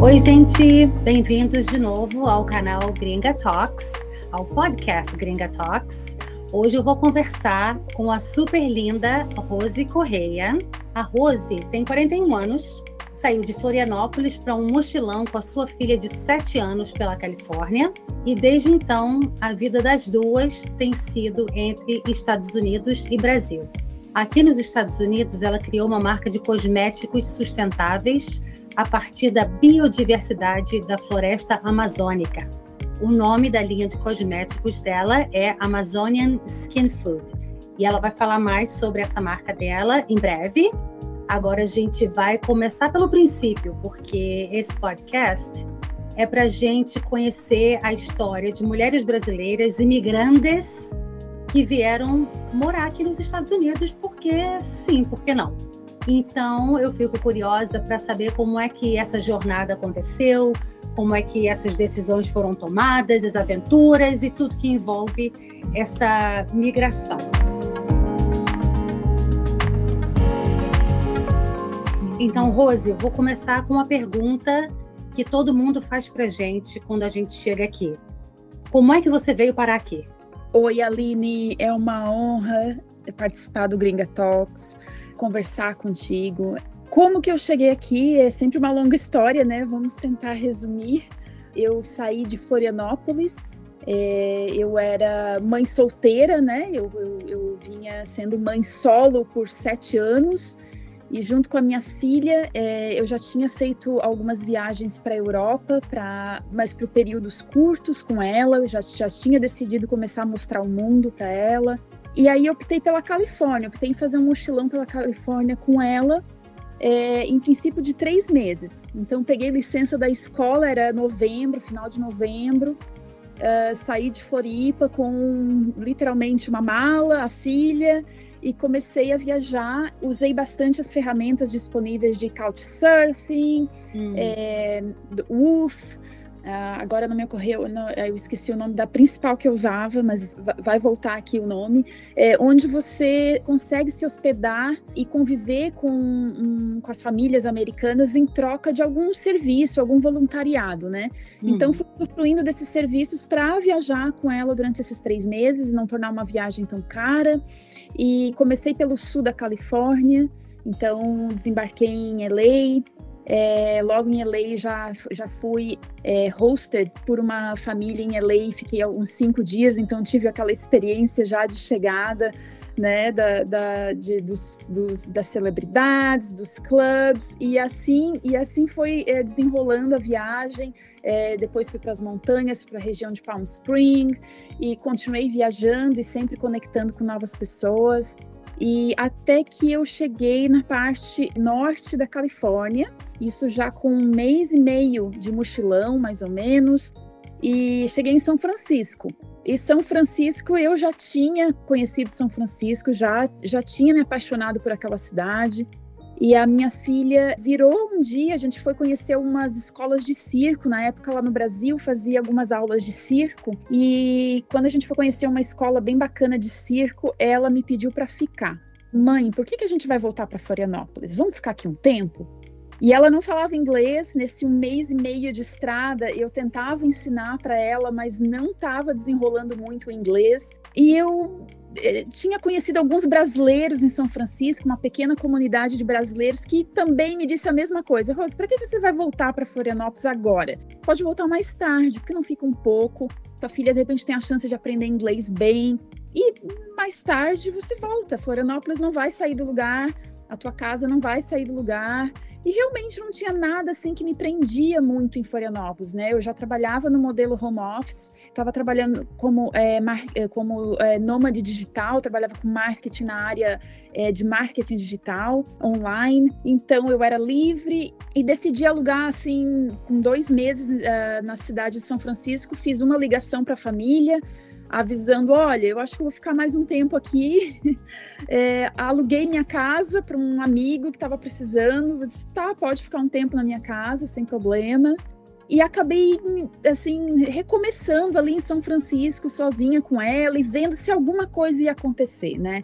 Oi, gente, bem-vindos de novo ao canal Gringa Talks, ao podcast Gringa Talks. Hoje eu vou conversar com a super linda Rose Correia. A Rose tem 41 anos, saiu de Florianópolis para um mochilão com a sua filha de 7 anos pela Califórnia e desde então a vida das duas tem sido entre Estados Unidos e Brasil. Aqui nos Estados Unidos, ela criou uma marca de cosméticos sustentáveis a partir da biodiversidade da floresta amazônica. O nome da linha de cosméticos dela é Amazonian Skin Food. E ela vai falar mais sobre essa marca dela em breve. Agora a gente vai começar pelo princípio, porque esse podcast é para a gente conhecer a história de mulheres brasileiras imigrantes que vieram morar aqui nos Estados Unidos, porque sim, por que não? Então, eu fico curiosa para saber como é que essa jornada aconteceu, como é que essas decisões foram tomadas, as aventuras e tudo que envolve essa migração. Então, Rose, eu vou começar com uma pergunta que todo mundo faz para gente quando a gente chega aqui. Como é que você veio parar aqui? Oi, Aline, é uma honra participar do Gringa Talks conversar contigo. Como que eu cheguei aqui é sempre uma longa história, né? Vamos tentar resumir. Eu saí de Florianópolis, é, eu era mãe solteira, né? Eu, eu, eu, vinha sendo mãe solo por sete anos e junto com a minha filha é, eu já tinha feito algumas viagens para a Europa, pra, mas para períodos curtos com ela. Eu já, já tinha decidido começar a mostrar o mundo para ela. E aí optei pela Califórnia, optei em fazer um mochilão pela Califórnia com ela, é, em princípio de três meses. Então peguei licença da escola, era novembro, final de novembro, uh, saí de Floripa com literalmente uma mala, a filha, e comecei a viajar. Usei bastante as ferramentas disponíveis de Couchsurfing, hum. é, Woof, Uh, agora não me ocorreu, não, eu esqueci o nome da principal que eu usava, mas vai voltar aqui o nome, é, onde você consegue se hospedar e conviver com, um, com as famílias americanas em troca de algum serviço, algum voluntariado, né? Hum. Então, fui construindo desses serviços para viajar com ela durante esses três meses, não tornar uma viagem tão cara. E comecei pelo sul da Califórnia, então desembarquei em LA, é, logo em LA já, já fui é, hosted por uma família em LA, fiquei uns cinco dias, então tive aquela experiência já de chegada, né, da, da, de, dos, dos, das celebridades, dos clubs, e assim, e assim foi é, desenrolando a viagem. É, depois fui para as montanhas, para a região de Palm Spring, e continuei viajando e sempre conectando com novas pessoas. E até que eu cheguei na parte norte da Califórnia, isso já com um mês e meio de mochilão, mais ou menos, e cheguei em São Francisco. E São Francisco, eu já tinha conhecido São Francisco, já, já tinha me apaixonado por aquela cidade. E a minha filha virou um dia, a gente foi conhecer umas escolas de circo. Na época, lá no Brasil, fazia algumas aulas de circo. E quando a gente foi conhecer uma escola bem bacana de circo, ela me pediu para ficar. Mãe, por que, que a gente vai voltar para Florianópolis? Vamos ficar aqui um tempo? E ela não falava inglês, nesse um mês e meio de estrada, eu tentava ensinar para ela, mas não estava desenrolando muito o inglês. E eu eh, tinha conhecido alguns brasileiros em São Francisco, uma pequena comunidade de brasileiros que também me disse a mesma coisa. Rose, para que você vai voltar para Florianópolis agora? Pode voltar mais tarde, porque não fica um pouco. Sua filha de repente tem a chance de aprender inglês bem. E mais tarde você volta. Florianópolis não vai sair do lugar, a tua casa não vai sair do lugar. E realmente não tinha nada assim que me prendia muito em Florianópolis, né? Eu já trabalhava no modelo home office, estava trabalhando como, é, é, como é, nômade digital, trabalhava com marketing na área é, de marketing digital online. Então eu era livre e decidi alugar assim, com dois meses uh, na cidade de São Francisco, fiz uma ligação para a família avisando: olha, eu acho que vou ficar mais um tempo aqui. É, aluguei minha casa para um amigo que estava precisando. Eu disse: tá, pode ficar um tempo na minha casa, sem problemas. E acabei, assim, recomeçando ali em São Francisco, sozinha com ela e vendo se alguma coisa ia acontecer, né?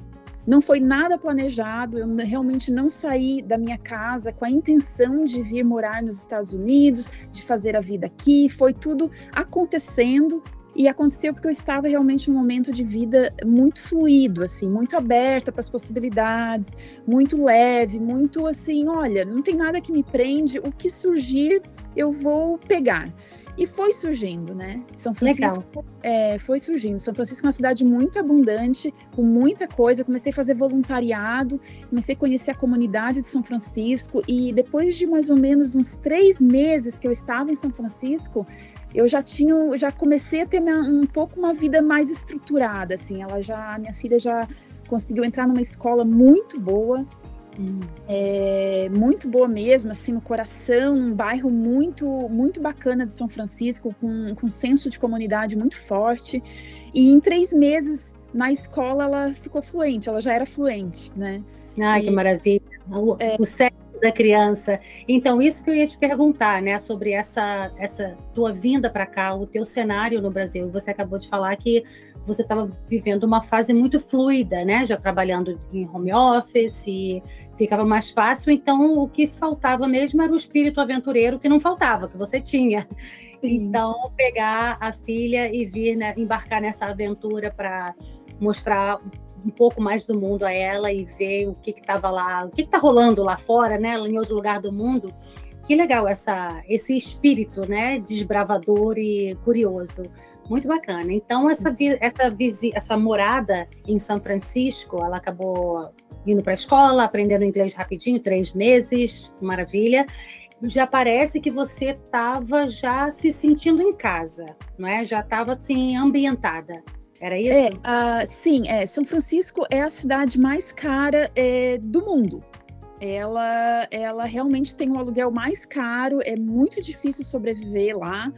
não foi nada planejado, eu realmente não saí da minha casa com a intenção de vir morar nos Estados Unidos, de fazer a vida aqui, foi tudo acontecendo e aconteceu porque eu estava realmente num momento de vida muito fluido, assim, muito aberta para as possibilidades, muito leve, muito assim, olha, não tem nada que me prende, o que surgir eu vou pegar. E foi surgindo, né? São Francisco é, foi surgindo. São Francisco é uma cidade muito abundante, com muita coisa. Eu comecei a fazer voluntariado, comecei a conhecer a comunidade de São Francisco. E depois de mais ou menos uns três meses que eu estava em São Francisco, eu já tinha, já comecei a ter minha, um pouco uma vida mais estruturada, assim. Ela já, minha filha já conseguiu entrar numa escola muito boa, hum. é, muito boa mesmo, assim, no coração, um bairro muito, muito bacana de São Francisco, com, com um senso de comunidade muito forte. E em três meses na escola ela ficou fluente, ela já era fluente, né? Ai, e, que maravilha. O, é, o cérebro da criança. Então, isso que eu ia te perguntar, né, sobre essa, essa tua vinda para cá, o teu cenário no Brasil. Você acabou de falar que você estava vivendo uma fase muito fluida, né, já trabalhando em home office, e ficava mais fácil. Então, o que faltava mesmo era o espírito aventureiro que não faltava, que você tinha. Então, pegar a filha e vir né, embarcar nessa aventura para mostrar um pouco mais do mundo a ela e ver o que estava lá, o que está rolando lá fora, né, em outro lugar do mundo. Que legal essa, esse espírito, né, desbravador e curioso. Muito bacana. Então, essa, essa, essa morada em São Francisco, ela acabou indo para a escola, aprendendo inglês rapidinho, três meses, maravilha. Já parece que você estava já se sentindo em casa, não é? Já estava assim ambientada. Era isso? É, sim, é. São Francisco é a cidade mais cara é, do mundo. Ela, ela realmente tem um aluguel mais caro, é muito difícil sobreviver lá.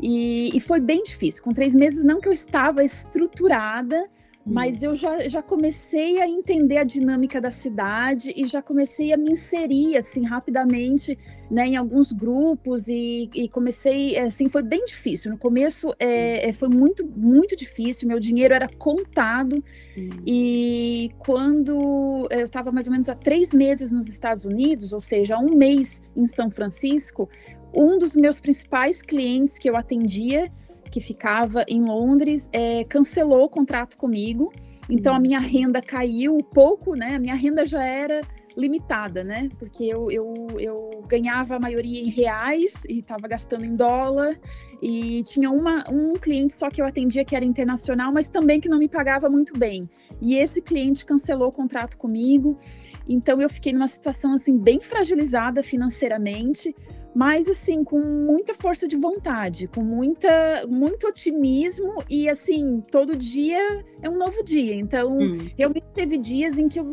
E, e foi bem difícil. Com três meses, não que eu estava estruturada, mas eu já, já comecei a entender a dinâmica da cidade e já comecei a me inserir assim rapidamente né, em alguns grupos e, e comecei assim foi bem difícil. No começo é, foi muito muito difícil meu dinheiro era contado hum. e quando eu estava mais ou menos há três meses nos Estados Unidos ou seja um mês em São Francisco um dos meus principais clientes que eu atendia que ficava em Londres, é, cancelou o contrato comigo. Então a minha renda caiu pouco, né? A minha renda já era limitada, né? Porque eu, eu, eu ganhava a maioria em reais e estava gastando em dólar. E tinha uma, um cliente só que eu atendia que era internacional, mas também que não me pagava muito bem. E esse cliente cancelou o contrato comigo. Então eu fiquei numa situação assim bem fragilizada financeiramente mas assim com muita força de vontade, com muita muito otimismo e assim todo dia é um novo dia. Então hum. realmente teve dias em que eu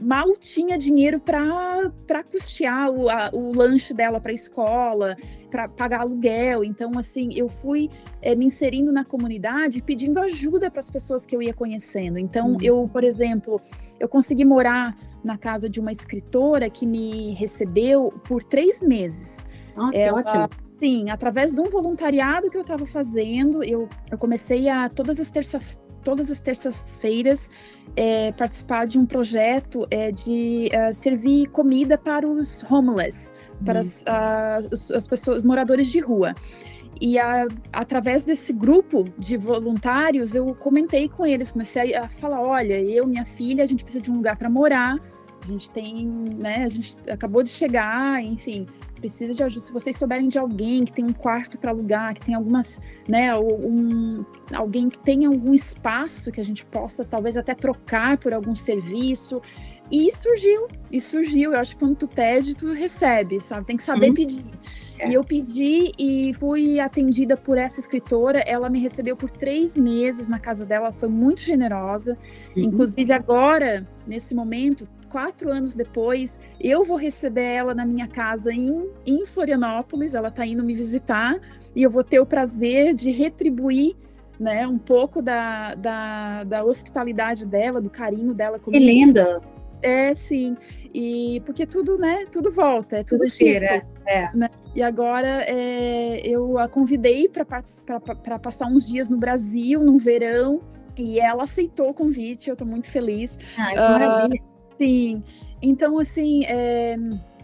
mal tinha dinheiro para para custear o, a, o lanche dela para a escola, para pagar aluguel. Então assim eu fui é, me inserindo na comunidade, pedindo ajuda para as pessoas que eu ia conhecendo. Então hum. eu, por exemplo, eu consegui morar na casa de uma escritora que me recebeu por três meses. Ah, ela, ótimo. Sim, através de um voluntariado que eu estava fazendo, eu, eu comecei a todas as terças todas as terças-feiras é, participar de um projeto é, de uh, servir comida para os homeless, para as, uh, as pessoas moradores de rua. E a, através desse grupo de voluntários, eu comentei com eles, comecei a, a falar: olha, eu, minha filha, a gente precisa de um lugar para morar. A gente tem, né? A gente acabou de chegar, enfim, precisa de ajuda. Se vocês souberem de alguém que tem um quarto para alugar, que tem algumas, né, um, alguém que tem algum espaço que a gente possa talvez até trocar por algum serviço. E surgiu, e surgiu. Eu acho que quando tu pede, tu recebe, sabe? Tem que saber uhum. pedir. É. E eu pedi e fui atendida por essa escritora. Ela me recebeu por três meses na casa dela, foi muito generosa. Uhum. Inclusive, agora, nesse momento, quatro anos depois, eu vou receber ela na minha casa em, em Florianópolis, ela está indo me visitar, e eu vou ter o prazer de retribuir né, um pouco da, da, da hospitalidade dela, do carinho dela comigo. Que linda! É, sim. E porque tudo, né? Tudo volta, é tudo, tudo cheira. É. Né? E agora é, eu a convidei para passar uns dias no Brasil, no verão, E ela aceitou o convite, eu estou muito feliz. Ai, que maravilha. Sim. Então, assim, é,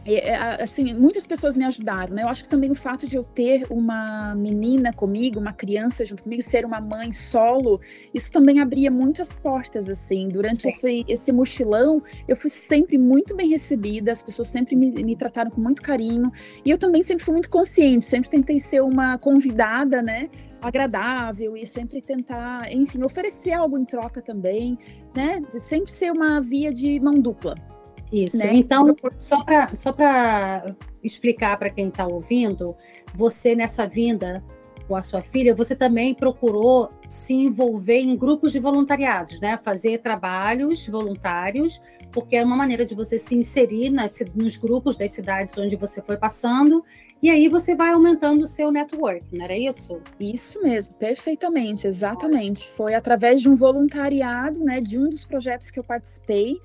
é, assim, muitas pessoas me ajudaram, né? Eu acho que também o fato de eu ter uma menina comigo, uma criança junto comigo, ser uma mãe solo, isso também abria muitas portas, assim. Durante esse, esse mochilão, eu fui sempre muito bem recebida, as pessoas sempre me, me trataram com muito carinho, e eu também sempre fui muito consciente, sempre tentei ser uma convidada, né? Agradável e sempre tentar, enfim, oferecer algo em troca também, né? Sempre ser uma via de mão dupla. Isso. Né? Então, só para só explicar para quem está ouvindo, você nessa vinda com a sua filha, você também procurou se envolver em grupos de voluntariados, né? Fazer trabalhos voluntários, porque é uma maneira de você se inserir nas, nos grupos das cidades onde você foi passando, e aí você vai aumentando o seu network, não era isso? Isso mesmo, perfeitamente, exatamente. Foi através de um voluntariado, né, de um dos projetos que eu participei,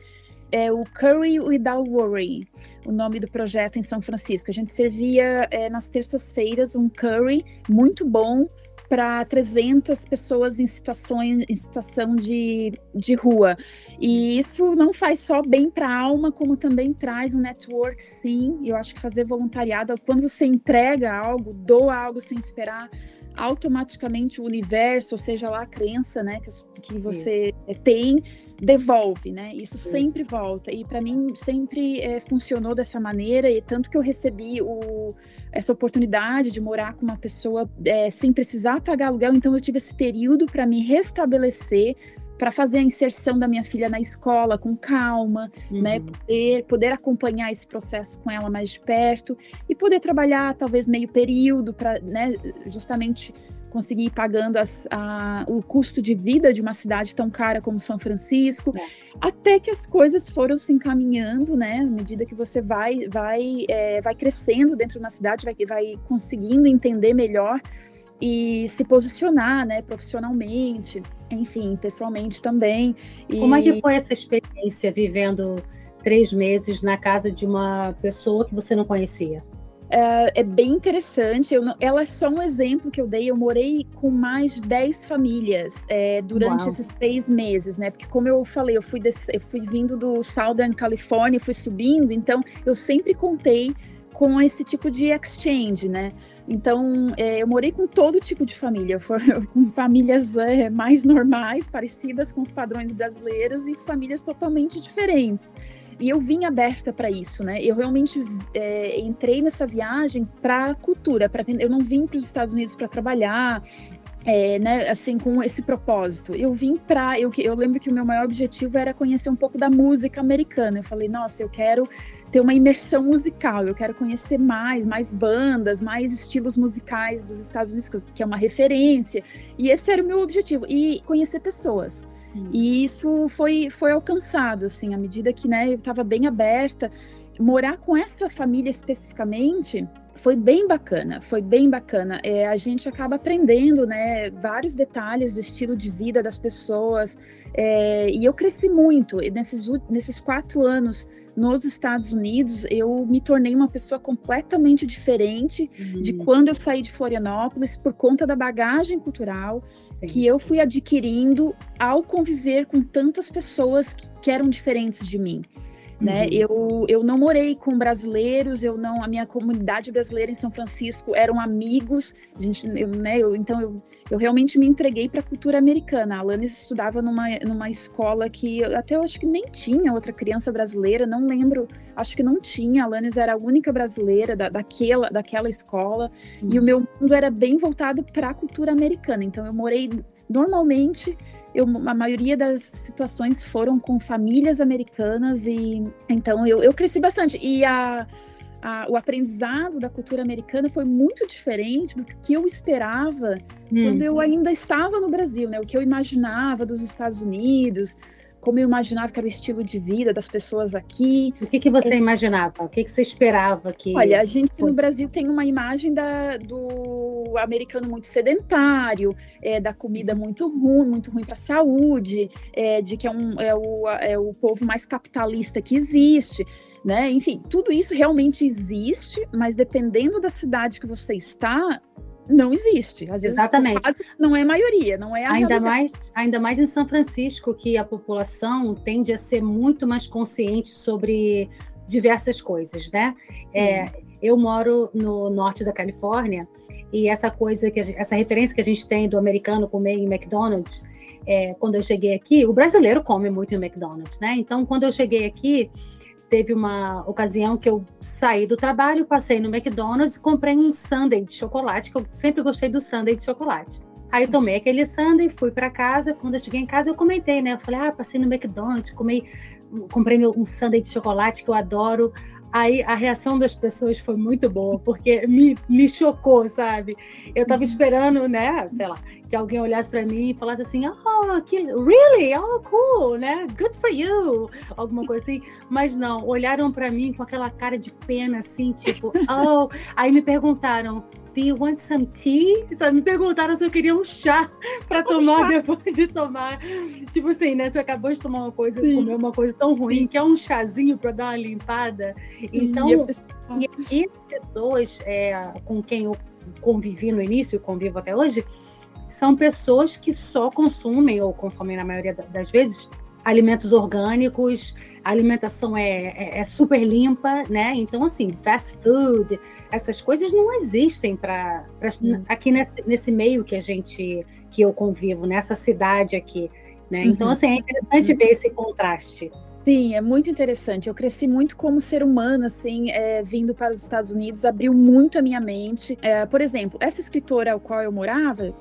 é o Curry Without Worry, o nome do projeto em São Francisco. A gente servia é, nas terças-feiras um curry muito bom para 300 pessoas em, situações, em situação de, de rua. E isso não faz só bem para a alma, como também traz um network, sim. Eu acho que fazer voluntariado, quando você entrega algo, doa algo sem esperar, automaticamente o universo, ou seja lá a crença né, que, que você isso. tem, devolve, né? Isso, Isso. sempre volta. E para mim sempre é, funcionou dessa maneira, e tanto que eu recebi o, essa oportunidade de morar com uma pessoa é, sem precisar pagar aluguel, então eu tive esse período para me restabelecer, para fazer a inserção da minha filha na escola com calma, né? uhum. né? Poder, poder acompanhar esse processo com ela mais de perto e poder trabalhar talvez meio período para, né, justamente conseguir ir pagando as, a, o custo de vida de uma cidade tão cara como São Francisco, é. até que as coisas foram se encaminhando, né? À medida que você vai, vai, é, vai crescendo dentro de uma cidade, vai, vai conseguindo entender melhor e se posicionar, né, profissionalmente, enfim, pessoalmente também. E... Como é que foi essa experiência vivendo três meses na casa de uma pessoa que você não conhecia? é, é bem interessante. Não, ela é só um exemplo que eu dei. Eu morei com mais de 10 famílias é, durante Uau. esses três meses, né? Porque, como eu falei, eu fui, desse, eu fui vindo do Southern California, fui subindo, então eu sempre contei com esse tipo de exchange, né? Então, é, eu morei com todo tipo de família, com famílias é, mais normais, parecidas com os padrões brasileiros, e famílias totalmente diferentes. E eu vim aberta para isso, né? Eu realmente é, entrei nessa viagem para cultura, para eu não vim para os Estados Unidos para trabalhar, é, né, assim, com esse propósito. Eu vim para. Eu, eu lembro que o meu maior objetivo era conhecer um pouco da música americana. Eu falei, nossa, eu quero ter uma imersão musical, eu quero conhecer mais, mais bandas, mais estilos musicais dos Estados Unidos, que é uma referência. E esse era o meu objetivo. E conhecer pessoas. E isso foi, foi alcançado, assim, à medida que né, eu estava bem aberta. Morar com essa família especificamente foi bem bacana, foi bem bacana. É, a gente acaba aprendendo, né, vários detalhes do estilo de vida das pessoas. É, e eu cresci muito nesses, nesses quatro anos nos Estados Unidos, eu me tornei uma pessoa completamente diferente uhum. de quando eu saí de Florianópolis por conta da bagagem cultural Sim. que eu fui adquirindo ao conviver com tantas pessoas que, que eram diferentes de mim. Né? Uhum. Eu, eu não morei com brasileiros, eu não, a minha comunidade brasileira em São Francisco eram amigos, a gente, eu, né, eu, então eu, eu realmente me entreguei para a cultura americana. A Alanis estudava numa, numa escola que até eu acho que nem tinha outra criança brasileira, não lembro, acho que não tinha. A Alanis era a única brasileira da, daquela, daquela escola, uhum. e o meu mundo era bem voltado para a cultura americana. Então eu morei normalmente eu, a maioria das situações foram com famílias americanas e então eu, eu cresci bastante e a, a, o aprendizado da cultura americana foi muito diferente do que eu esperava hum. quando eu ainda estava no Brasil, né? O que eu imaginava dos Estados Unidos, como eu imaginava que era o estilo de vida das pessoas aqui. O que, que você é... imaginava? O que, que você esperava que. Olha, a gente fosse... no Brasil tem uma imagem da, do americano muito sedentário, é, da comida muito ruim, muito ruim para a saúde, é, de que é, um, é, o, é o povo mais capitalista que existe. Né? Enfim, tudo isso realmente existe, mas dependendo da cidade que você está, não existe. Às Exatamente. Vezes, não é maioria, não é ainda mais, ainda mais em São Francisco, que a população tende a ser muito mais consciente sobre diversas coisas, né? É, eu moro no norte da Califórnia e essa coisa que gente, essa referência que a gente tem do americano comer em McDonald's, é, quando eu cheguei aqui, o brasileiro come muito em McDonald's, né? Então, quando eu cheguei aqui, teve uma ocasião que eu saí do trabalho, passei no McDonald's e comprei um sundae de chocolate, que eu sempre gostei do sundae de chocolate. Aí tomei aquele sundae, fui para casa. Quando eu cheguei em casa, eu comentei, né? Eu falei, ah, passei no McDonald's, comi, comprei meu, um sundae de chocolate que eu adoro. Aí a reação das pessoas foi muito boa, porque me, me chocou, sabe? Eu tava uhum. esperando, né, sei lá, que alguém olhasse para mim e falasse assim, oh, que, really? Oh, cool, né? Good for you, alguma coisa assim. Mas não, olharam para mim com aquela cara de pena, assim, tipo, oh. Aí me perguntaram, do you want some tea? Sabe, me perguntaram se eu queria um chá para tomar chá. depois de tomar. Tipo assim, né? Você acabou de tomar uma coisa, Sim. comer uma coisa tão ruim, que é um chazinho para dar uma limpada. Então, e, e pessoas é, com quem eu convivi no início e convivo até hoje, são pessoas que só consumem, ou consomem na maioria das vezes, alimentos orgânicos, a alimentação é, é, é, super limpa, né? Então, assim, fast food, essas coisas não existem para hum. aqui nesse, nesse, meio que a gente, que eu convivo, nessa cidade aqui, né? Então, uhum. assim, é interessante ver esse contraste. Sim, é muito interessante. Eu cresci muito como ser humano, assim, é, vindo para os Estados Unidos, abriu muito a minha mente. É, por exemplo, essa escritora ao qual eu morava,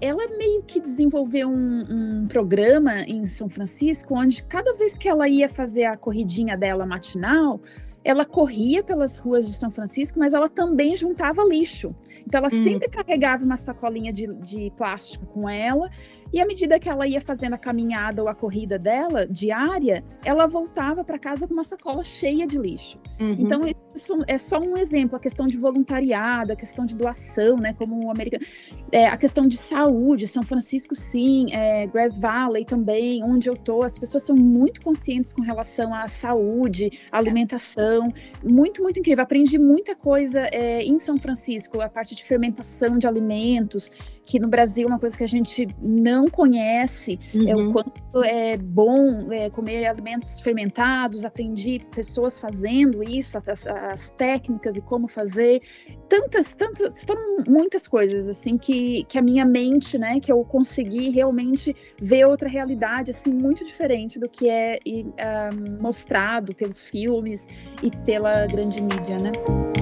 ela meio que desenvolveu um, um, programa em São Francisco, onde cada vez que ela ia fazer a corridinha dela matinal, ela corria pelas ruas de São Francisco, mas ela também juntava lixo. Então, ela hum. sempre carregava uma sacolinha de, de plástico com ela e à medida que ela ia fazendo a caminhada ou a corrida dela, diária, ela voltava para casa com uma sacola cheia de lixo. Uhum. Então, isso é só um exemplo, a questão de voluntariado, a questão de doação, né? Como o americano. É, a questão de saúde, São Francisco, sim, é, Grass Valley também, onde eu tô, as pessoas são muito conscientes com relação à saúde, à alimentação. Muito, muito incrível. Aprendi muita coisa é, em São Francisco, a parte de fermentação de alimentos que no Brasil uma coisa que a gente não conhece uhum. é o uhum. quanto é bom é, comer alimentos fermentados. Aprendi pessoas fazendo isso, as, as, técnicas e como fazer. Tantas, tantas, foram muitas coisas assim que, que a minha mente, né, que eu consegui realmente ver outra realidade assim muito diferente do que é e, um, mostrado pelos filmes e pela grande mídia, né?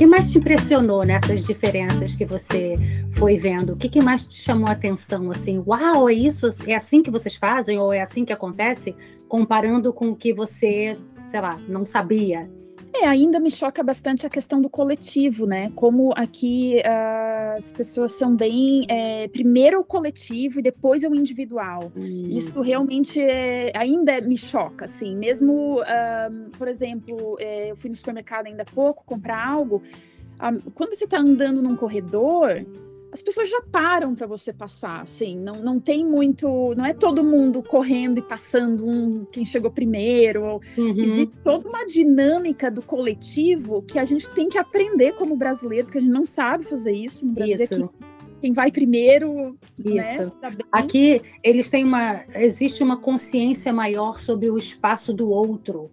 Que mais te impressionou nessas diferenças que você foi vendo? O que, que mais te chamou a atenção? Assim, uau, é isso? É assim que vocês fazem? Ou é assim que acontece? Comparando com o que você, sei lá, não sabia? É, ainda me choca bastante a questão do coletivo, né? Como aqui uh, as pessoas são bem. É, primeiro o coletivo e depois é o individual. Hum. Isso realmente é, ainda me choca, assim. Mesmo, uh, por exemplo, é, eu fui no supermercado ainda há pouco comprar algo. Uh, quando você está andando num corredor as pessoas já param para você passar, assim, não, não tem muito, não é todo mundo correndo e passando um quem chegou primeiro, uhum. existe toda uma dinâmica do coletivo que a gente tem que aprender como brasileiro, porque a gente não sabe fazer isso no Brasil. Isso. Quem vai primeiro, né, isso. Né, Aqui eles têm uma, existe uma consciência maior sobre o espaço do outro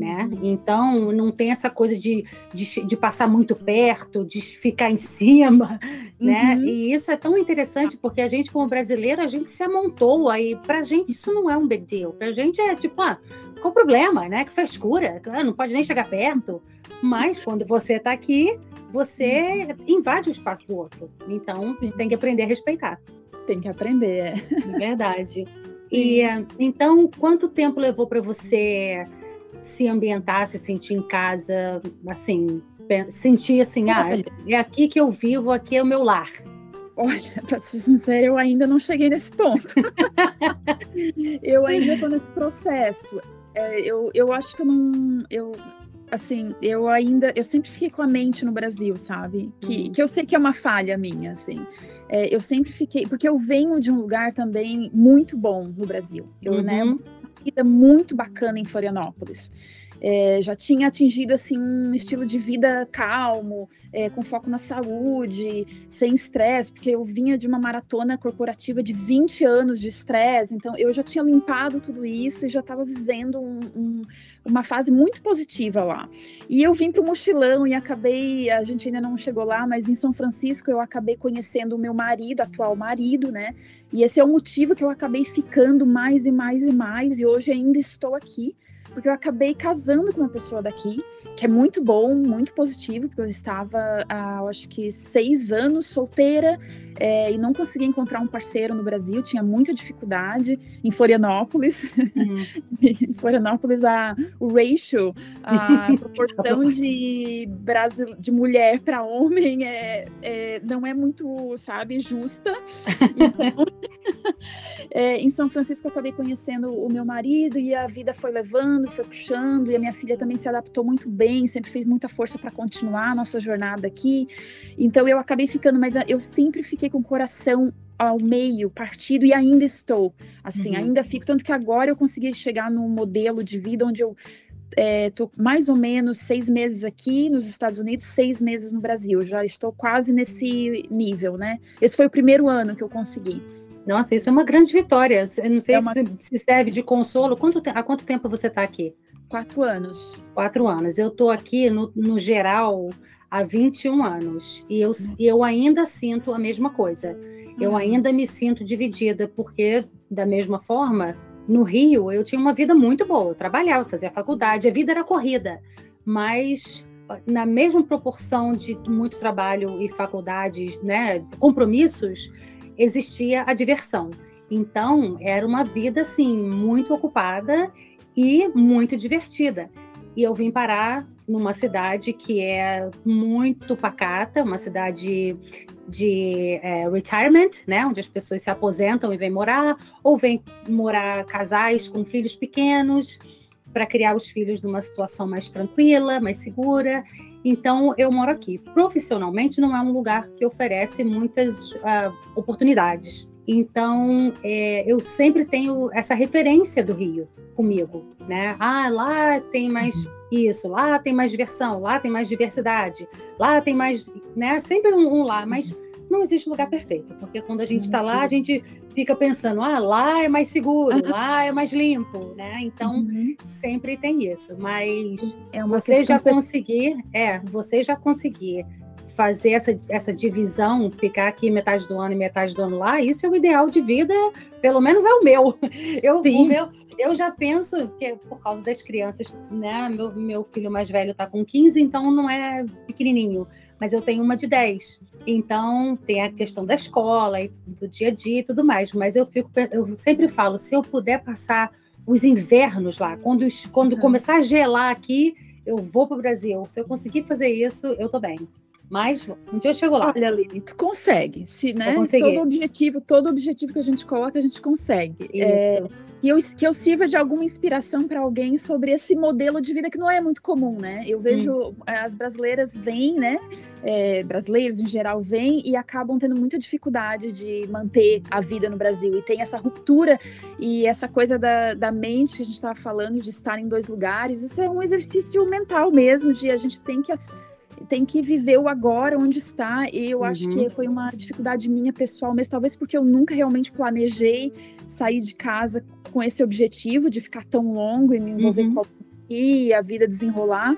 né? Então não tem essa coisa de, de, de, passar muito perto, de ficar em cima, né? Uhum. E isso é tão interessante porque a gente, como brasileiro, a gente se amontou aí. Pra gente isso não é um big deal. Pra gente é tipo, ah, qual o problema, né? Que frescura, ah, não pode nem chegar perto. Mas quando você está aqui, você invade o espaço do outro. Então Sim. tem que aprender a respeitar. Tem que aprender, é. é verdade. E então, quanto tempo levou para você se ambientar, se sentir em casa, assim, sentir assim, ah, é aqui que eu vivo, aqui é o meu lar. Olha, para ser sincera, eu ainda não cheguei nesse ponto. eu ainda estou nesse processo. É, eu, eu acho que eu não. Eu, assim, eu ainda, eu sempre fiquei com a mente no Brasil, sabe? Que, uhum. que eu sei que é uma falha minha, assim. É, eu sempre fiquei, porque eu venho de um lugar também muito bom no Brasil. Eu, né, uhum. né, vida muito bacana em Florianópolis é, já tinha atingido assim um estilo de vida calmo, é, com foco na saúde, sem estresse, porque eu vinha de uma maratona corporativa de 20 anos de estresse, então eu já tinha limpado tudo isso e já estava vivendo um, um, uma fase muito positiva lá. E eu vim para o mochilão e acabei, a gente ainda não chegou lá, mas em São Francisco eu acabei conhecendo o meu marido, atual marido, né? E esse é o motivo que eu acabei ficando mais e mais e mais, e hoje ainda estou aqui porque eu acabei casando com uma pessoa daqui, que é muito bom, muito positivo, porque eu estava há, acho que, seis anos solteira é, e não conseguia encontrar um parceiro no Brasil, tinha muita dificuldade em Florianópolis. Uhum. em Florianópolis, a, o ratio, a proporção de, Brasil, de mulher para homem é, é, não é muito, sabe, justa. Então, é, em São Francisco, eu acabei conhecendo o meu marido e a vida foi levando, foi puxando, e a minha filha também se adaptou muito bem, sempre fez muita força para continuar a nossa jornada aqui. Então, eu acabei ficando, mas eu sempre fiquei com o coração ao meio, partido, e ainda estou. Assim, uhum. ainda fico. Tanto que agora eu consegui chegar num modelo de vida onde eu estou é, mais ou menos seis meses aqui nos Estados Unidos, seis meses no Brasil. Já estou quase nesse nível, né? Esse foi o primeiro ano que eu consegui. Nossa, isso é uma grande vitória. Eu não sei é uma... se, se, serve de consolo. Quanto, há quanto tempo você está aqui? Quatro anos. Quatro anos. Eu estou aqui, no, no geral, há 21 anos. E eu, uhum. eu ainda sinto a mesma coisa. Eu uhum. ainda me sinto dividida, porque, da mesma forma, no Rio, eu tinha uma vida muito boa. Eu trabalhava, fazia faculdade, a vida era corrida. Mas na mesma proporção de muito trabalho e faculdades, né, compromissos, existia a diversão. Então, era uma vida assim muito ocupada e muito divertida. E eu vim parar numa cidade que é muito pacata, uma cidade de é, retirement, né, onde as pessoas se aposentam e vêm morar, ou vêm morar casais com filhos pequenos para criar os filhos numa situação mais tranquila, mais segura. Então, eu moro aqui. Profissionalmente, não é um lugar que oferece muitas uh, oportunidades. Então, é, eu sempre tenho essa referência do Rio comigo, né? Ah, lá tem mais isso, lá tem mais diversão, lá tem mais diversidade, lá tem mais, né? Sempre um, um lá, mas não existe lugar perfeito, porque quando a gente está lá, a gente fica pensando, ah, lá é mais seguro, lá é mais limpo, né? Então, uhum. sempre tem isso. Mas é você já conseguir, é, você já conseguir fazer essa, essa divisão, ficar aqui metade do ano e metade do ano lá, isso é o ideal de vida, pelo menos é o meu. Eu, o meu, eu já penso que por causa das crianças, né? Meu, meu filho mais velho está com 15, então não é pequenininho, mas eu tenho uma de 10. Então, tem a questão da escola e do dia a dia e tudo mais. Mas eu fico, eu sempre falo, se eu puder passar os invernos lá, quando, quando uhum. começar a gelar aqui, eu vou para o Brasil. Se eu conseguir fazer isso, eu tô bem. Mas um dia eu chego lá. Olha, Lili, tu consegue. Se, né? Todo objetivo, todo objetivo que a gente coloca, a gente consegue. É, isso. É, que eu, que eu sirva de alguma inspiração para alguém sobre esse modelo de vida que não é muito comum, né? Eu vejo hum. as brasileiras vêm, né? É, brasileiros em geral vêm e acabam tendo muita dificuldade de manter a vida no Brasil. E tem essa ruptura e essa coisa da, da mente que a gente estava falando, de estar em dois lugares. Isso é um exercício mental mesmo, de a gente tem que tem que viver o agora onde está. E eu uhum. acho que foi uma dificuldade minha pessoal, mas talvez porque eu nunca realmente planejei sair de casa com esse objetivo de ficar tão longo e me envolver uhum. com e a vida desenrolar.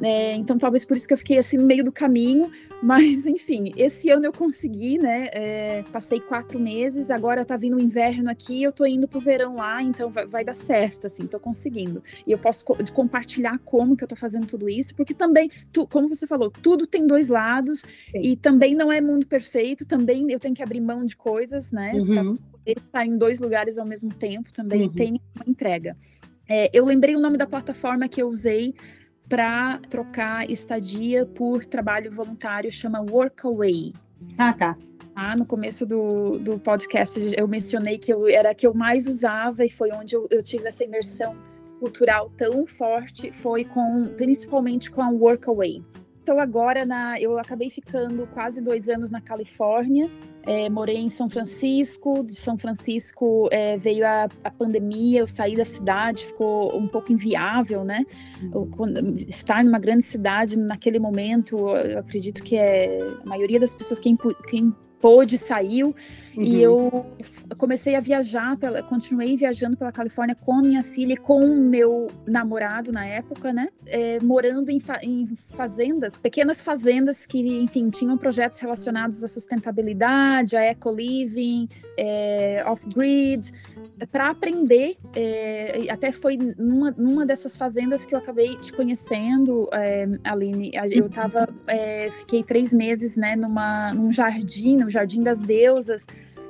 É, então, talvez por isso que eu fiquei assim no meio do caminho, mas enfim, esse ano eu consegui, né? É, passei quatro meses, agora tá vindo o inverno aqui, eu tô indo pro verão lá, então vai, vai, dar certo, assim, tô conseguindo. E eu posso co compartilhar como que eu tô fazendo tudo isso, porque também, tu, como você falou, tudo tem dois lados, Sim. e também não é mundo perfeito, também eu tenho que abrir mão de coisas, né? Uhum. Pra estar em dois lugares ao mesmo tempo, também uhum. tem uma entrega. É, eu lembrei o nome da plataforma que eu usei para trocar estadia por trabalho voluntário, chama Workaway. Ah, tá. Ah, no começo do, do podcast eu mencionei que eu, era a que eu mais usava e foi onde eu, eu tive essa imersão cultural tão forte foi com, principalmente com a Workaway. Estou agora na, eu acabei ficando quase dois anos na Califórnia. É, morei em São Francisco. De São Francisco é, veio a, a, pandemia, eu saí da cidade, ficou um pouco inviável, né? Uhum. estar numa grande cidade naquele momento, eu acredito que é a maioria das pessoas que, que pôde, saiu, uhum. e eu comecei a viajar, pela, continuei viajando pela Califórnia com minha filha e com o meu namorado na época, né? É, morando em, fa em, fazendas, pequenas fazendas que, enfim, tinham projetos relacionados à sustentabilidade, a eco-living, é, off-grid, para aprender. É, até foi numa, numa dessas fazendas que eu acabei te conhecendo, é, Aline. Eu tava, é, fiquei três meses, né, numa, num jardim, no Jardim das Deusas,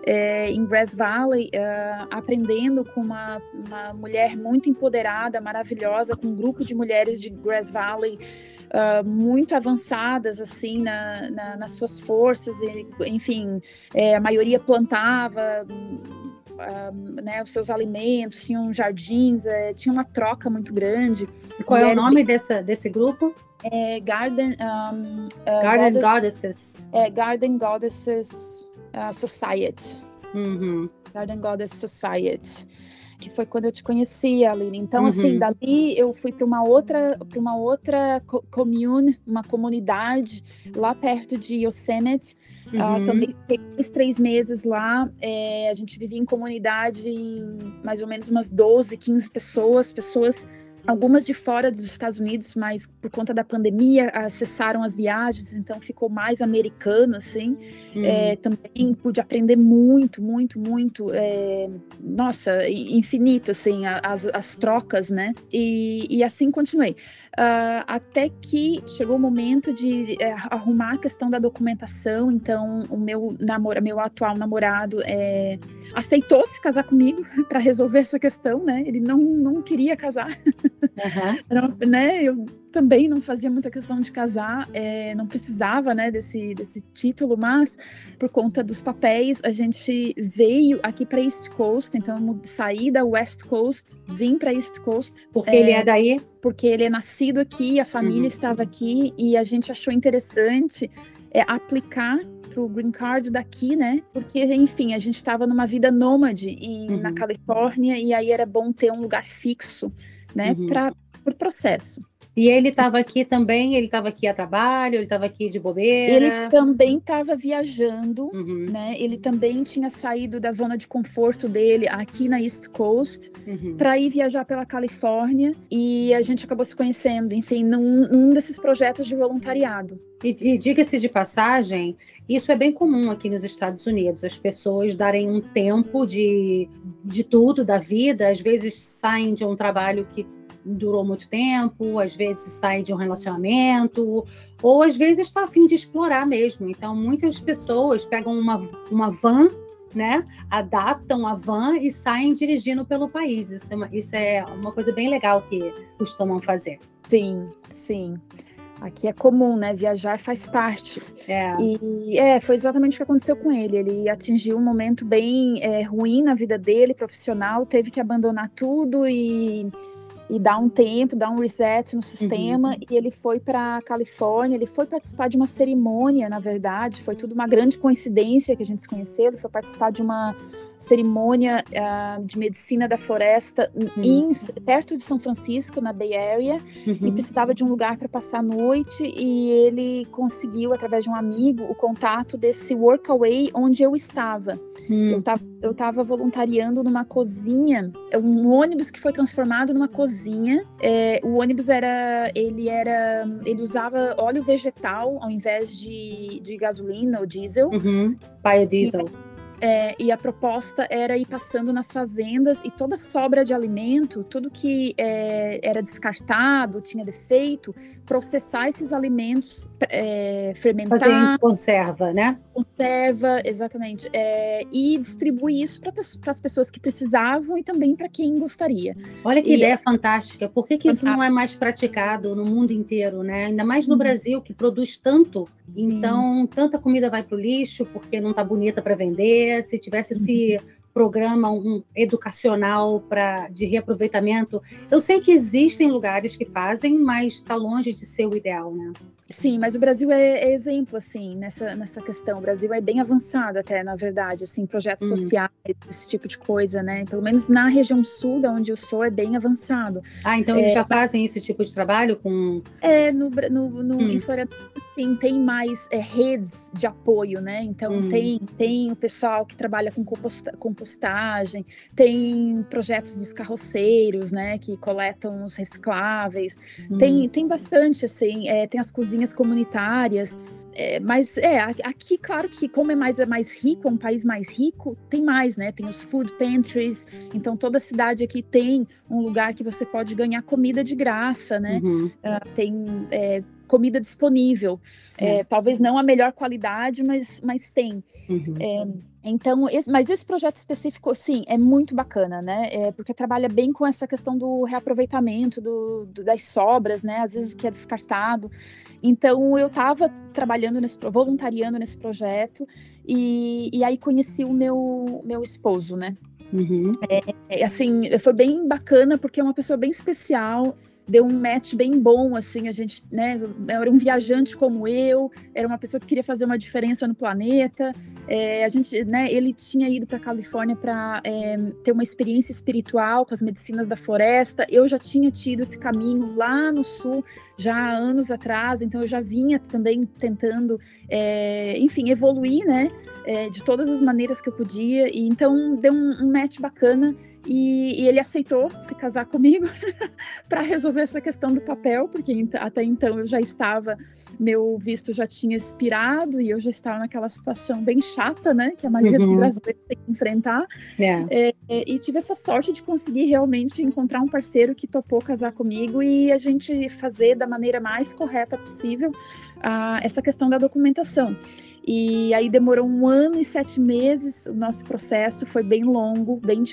é, em Grass Valley, uh, aprendendo com uma, uma, mulher muito empoderada, maravilhosa, com um grupo de mulheres de Grass Valley uh, muito avançadas, assim, na, na, nas suas forças, e, enfim, é, a maioria plantava. Né, os seus alimentos, tinham jardins, é, tinha uma troca muito grande. E qual é o nome dessa, desse grupo? É Garden, um, uh, Garden Goddess, Goddesses. É Garden Goddesses uh, Society. Uhum. Garden Goddess Society. Que foi quando eu te conheci, Aline. Então, assim, uhum. assim, dali eu fui para uma outra, para uma outra commune, uma comunidade lá perto de Yosemite. Ah, uhum. Uh, também fiquei três meses lá. É, a gente vivia em comunidade em mais ou menos umas 12, 15 pessoas, pessoas algumas de fora dos Estados Unidos, mas por conta da pandemia acessaram as viagens, então ficou mais americano, assim. Hum. É, também pude aprender muito, muito, muito. É, nossa, infinito, assim, as, as trocas, né? E, e assim continuei. Uh, até que chegou o momento de é, arrumar a questão da documentação, então o meu namoro, meu atual namorado é, aceitou se casar comigo para resolver essa questão, né? Ele não, não queria casar. Uhum. né? Eu também não fazia muita questão de casar, é, não precisava, né, desse, desse título, mas por conta dos papéis, a gente veio aqui para East Coast, então eu saí da West Coast, vim para East Coast. Porque é, ele é daí? Porque ele é nascido aqui, a família uhum. estava aqui e a gente achou interessante é, aplicar para o green card daqui, né? Porque, enfim, a gente estava numa vida nômade e, uhum. na Califórnia e aí era bom ter um lugar fixo né, uhum. para o pro processo. E ele estava aqui também, ele estava aqui a trabalho, ele estava aqui de bobeira. Ele também estava viajando, uhum. né? Ele também tinha saído da zona de conforto dele aqui na East Coast uhum. para ir viajar pela Califórnia e a gente acabou se conhecendo, enfim, num, num desses projetos de voluntariado. E, e diga-se de passagem, isso é bem comum aqui nos Estados Unidos, as pessoas darem um tempo de, de tudo da vida, às vezes saem de um trabalho que durou muito tempo, às vezes sai de um relacionamento, ou às vezes está a fim de explorar mesmo. Então, muitas pessoas pegam uma, uma van, né, adaptam a van e saem dirigindo pelo país. Isso é uma, isso é uma coisa bem legal que costumam fazer. Sim, sim. Aqui é comum, né? Viajar faz parte. É. E é, foi exatamente o que aconteceu com ele. Ele atingiu um momento bem é, ruim na vida dele, profissional, teve que abandonar tudo e e dar um tempo, dar um reset no sistema. Uhum. E ele foi para Califórnia, ele foi participar de uma cerimônia, na verdade, foi tudo uma grande coincidência que a gente se conheceu. Ele foi participar de uma cerimônia uh, de medicina da floresta uhum. em, perto de São Francisco, na Bay Area, uhum. e precisava de um lugar para passar a noite. E ele conseguiu, através de um amigo, o contato desse workaway onde eu estava. Uhum. Eu estava voluntariando numa cozinha, um ônibus que foi transformado numa cozinha. É, o ônibus era, ele era, ele usava óleo vegetal ao invés de, de gasolina ou diesel. Uhum. Biodiesel. E, é, e a proposta era ir passando nas fazendas e toda sobra de alimento, tudo que é, era descartado, tinha defeito, processar esses alimentos, é, fermentar. Fazer conserva, né? Conserva, exatamente. É, e distribuir isso para as pessoas que precisavam e também para quem gostaria. Olha que e, ideia fantástica. Por que, que isso não é mais praticado no mundo inteiro, né? Ainda mais no uhum. Brasil, que produz tanto. Então, tanta comida vai para o lixo porque não está bonita para vender se tivesse esse programa um educacional para de reaproveitamento. Eu sei que existem lugares que fazem, mas está longe de ser o ideal, né? Sim, mas o Brasil é, é, exemplo, assim, nessa, nessa questão. O Brasil é bem avançado até, na verdade, assim, projetos hum. sociais, esse tipo de coisa, né? Pelo menos na região sul, da onde eu sou, é bem avançado. Ah, então é, eles já fazem esse tipo de trabalho com... É, no, no, no hum. em Florianópolis tem, tem mais é, redes de apoio, né? Então, hum. tem, tem o pessoal que trabalha com composta, compostagem, tem projetos dos carroceiros, né? Que coletam os recicláveis. Tem, hum. tem bastante, assim, é, tem as cozinhas cozinhas comunitárias. É, mas é, aqui, claro que como é mais, é mais rico, é um país mais rico, tem mais, né? Tem os food pantries, então toda cidade aqui tem um lugar que você pode ganhar comida de graça, né? Uhum. Uh, tem é, comida disponível. É, talvez não a melhor qualidade, mas, mas tem. Uhum. É, então, esse, mas esse projeto específico, sim, é muito bacana, né? É porque trabalha bem com essa questão do reaproveitamento do, do, das sobras, né? Às vezes o que é descartado. Então, eu estava trabalhando nesse, voluntariando nesse projeto e, e aí conheci o meu, meu esposo, né? Uhum. É, assim, foi bem bacana porque é uma pessoa bem especial deu um match bem bom, assim, a gente, né, era um viajante como eu, era uma pessoa que queria fazer uma diferença no planeta, é, a gente, né, ele tinha ido para Califórnia para é, ter uma experiência espiritual com as medicinas da floresta, eu já tinha tido esse caminho lá no sul, já há anos atrás, então eu já vinha também tentando, é, enfim, evoluir, né, é, de todas as maneiras que eu podia, e então deu um, um match bacana, e, e, ele aceitou se casar comigo para resolver essa questão do papel, porque até então eu já estava, meu visto já tinha expirado e eu já estava naquela situação bem chata, né? Que a maioria uhum. dos brasileiros tem que enfrentar. Yeah. É, é, e tive essa sorte de conseguir realmente encontrar um parceiro que topou casar comigo e a gente fazer da maneira mais correta possível essa questão da documentação. E aí demorou um ano e sete meses, o nosso processo foi bem longo, bem uhum.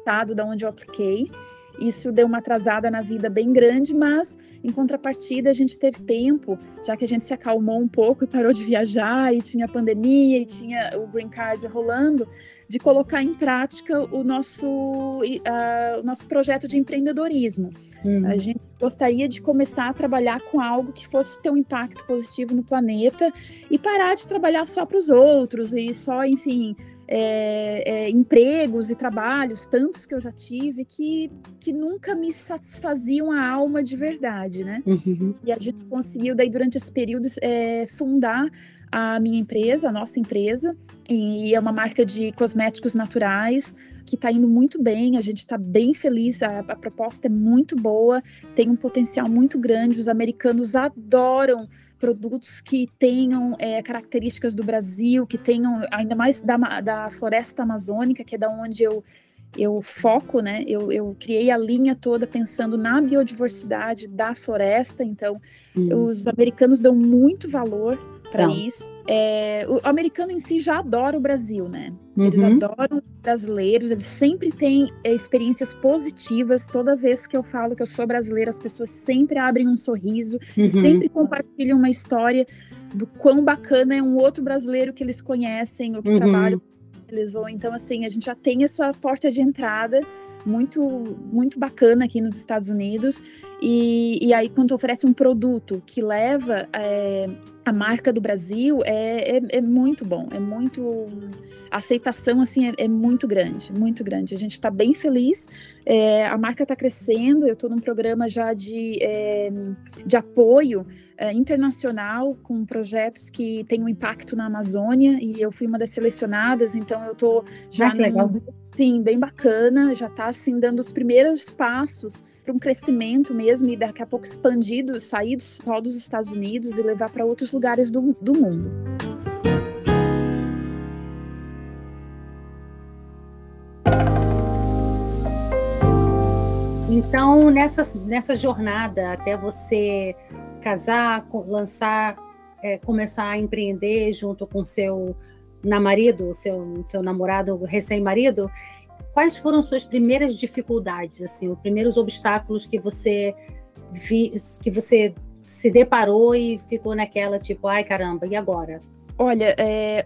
Estado da onde eu apliquei. Isso deu uma atrasada na vida bem grande, mas em contrapartida a gente teve tempo, já que a gente se acalmou um pouco e parou de viajar e tinha pandemia e tinha o green card rolando, de colocar em prática o nosso, uh, o nosso projeto de empreendedorismo. Uhum. A gente gostaria de começar a trabalhar com algo que fosse ter um impacto positivo no planeta e parar de trabalhar só para os outros e só, enfim, é, é, empregos e trabalhos, tantos que eu já tive, que, que nunca me satisfaziam a alma de verdade, né? Uhum. E a gente conseguiu, daí, durante esse período, é, fundar a minha empresa, a nossa empresa, e é uma marca de cosméticos naturais que está indo muito bem, a gente está bem feliz, a, a, proposta é muito boa, tem um potencial muito grande, os americanos adoram produtos que tenham é, características do Brasil, que tenham ainda mais da, da floresta amazônica, que é da onde eu eu foco, né? Eu, eu criei a linha toda pensando na biodiversidade da floresta, então hum. os americanos dão muito valor para isso. É, o americano em si já adora o Brasil, né? Eles uhum. adoram brasileiros, eles sempre têm é, experiências positivas. Toda vez que eu falo que eu sou brasileira, as pessoas sempre abrem um sorriso uhum. e sempre compartilham uma história do quão bacana é um outro brasileiro que eles conhecem ou que uhum. trabalham com eles. Ou então, assim, a gente já tem essa porta de entrada muito muito bacana aqui nos Estados Unidos. E, e aí, quando oferece um produto que leva é, a marca do Brasil, é, é, é, muito bom, é muito. A aceitação assim é, é muito grande, muito grande. A gente está bem feliz, é, a marca está crescendo. Eu estou num programa já de, é, de apoio internacional com projetos que têm um impacto na Amazônia e eu fui uma das selecionadas, então eu estou já. Ah. Sim, bem bacana, já está assim dando os primeiros passos para um crescimento mesmo e daqui a pouco expandido, sair só dos Estados Unidos e levar para outros lugares do, do mundo. Então, nessa, nessa jornada até você casar, lançar, é, começar a empreender junto com seu namorado, seu, seu namorado recém-marido, quais foram suas primeiras dificuldades, assim, os primeiros obstáculos que você vi, que você se deparou e ficou naquela tipo, ai caramba, e agora? Olha, é,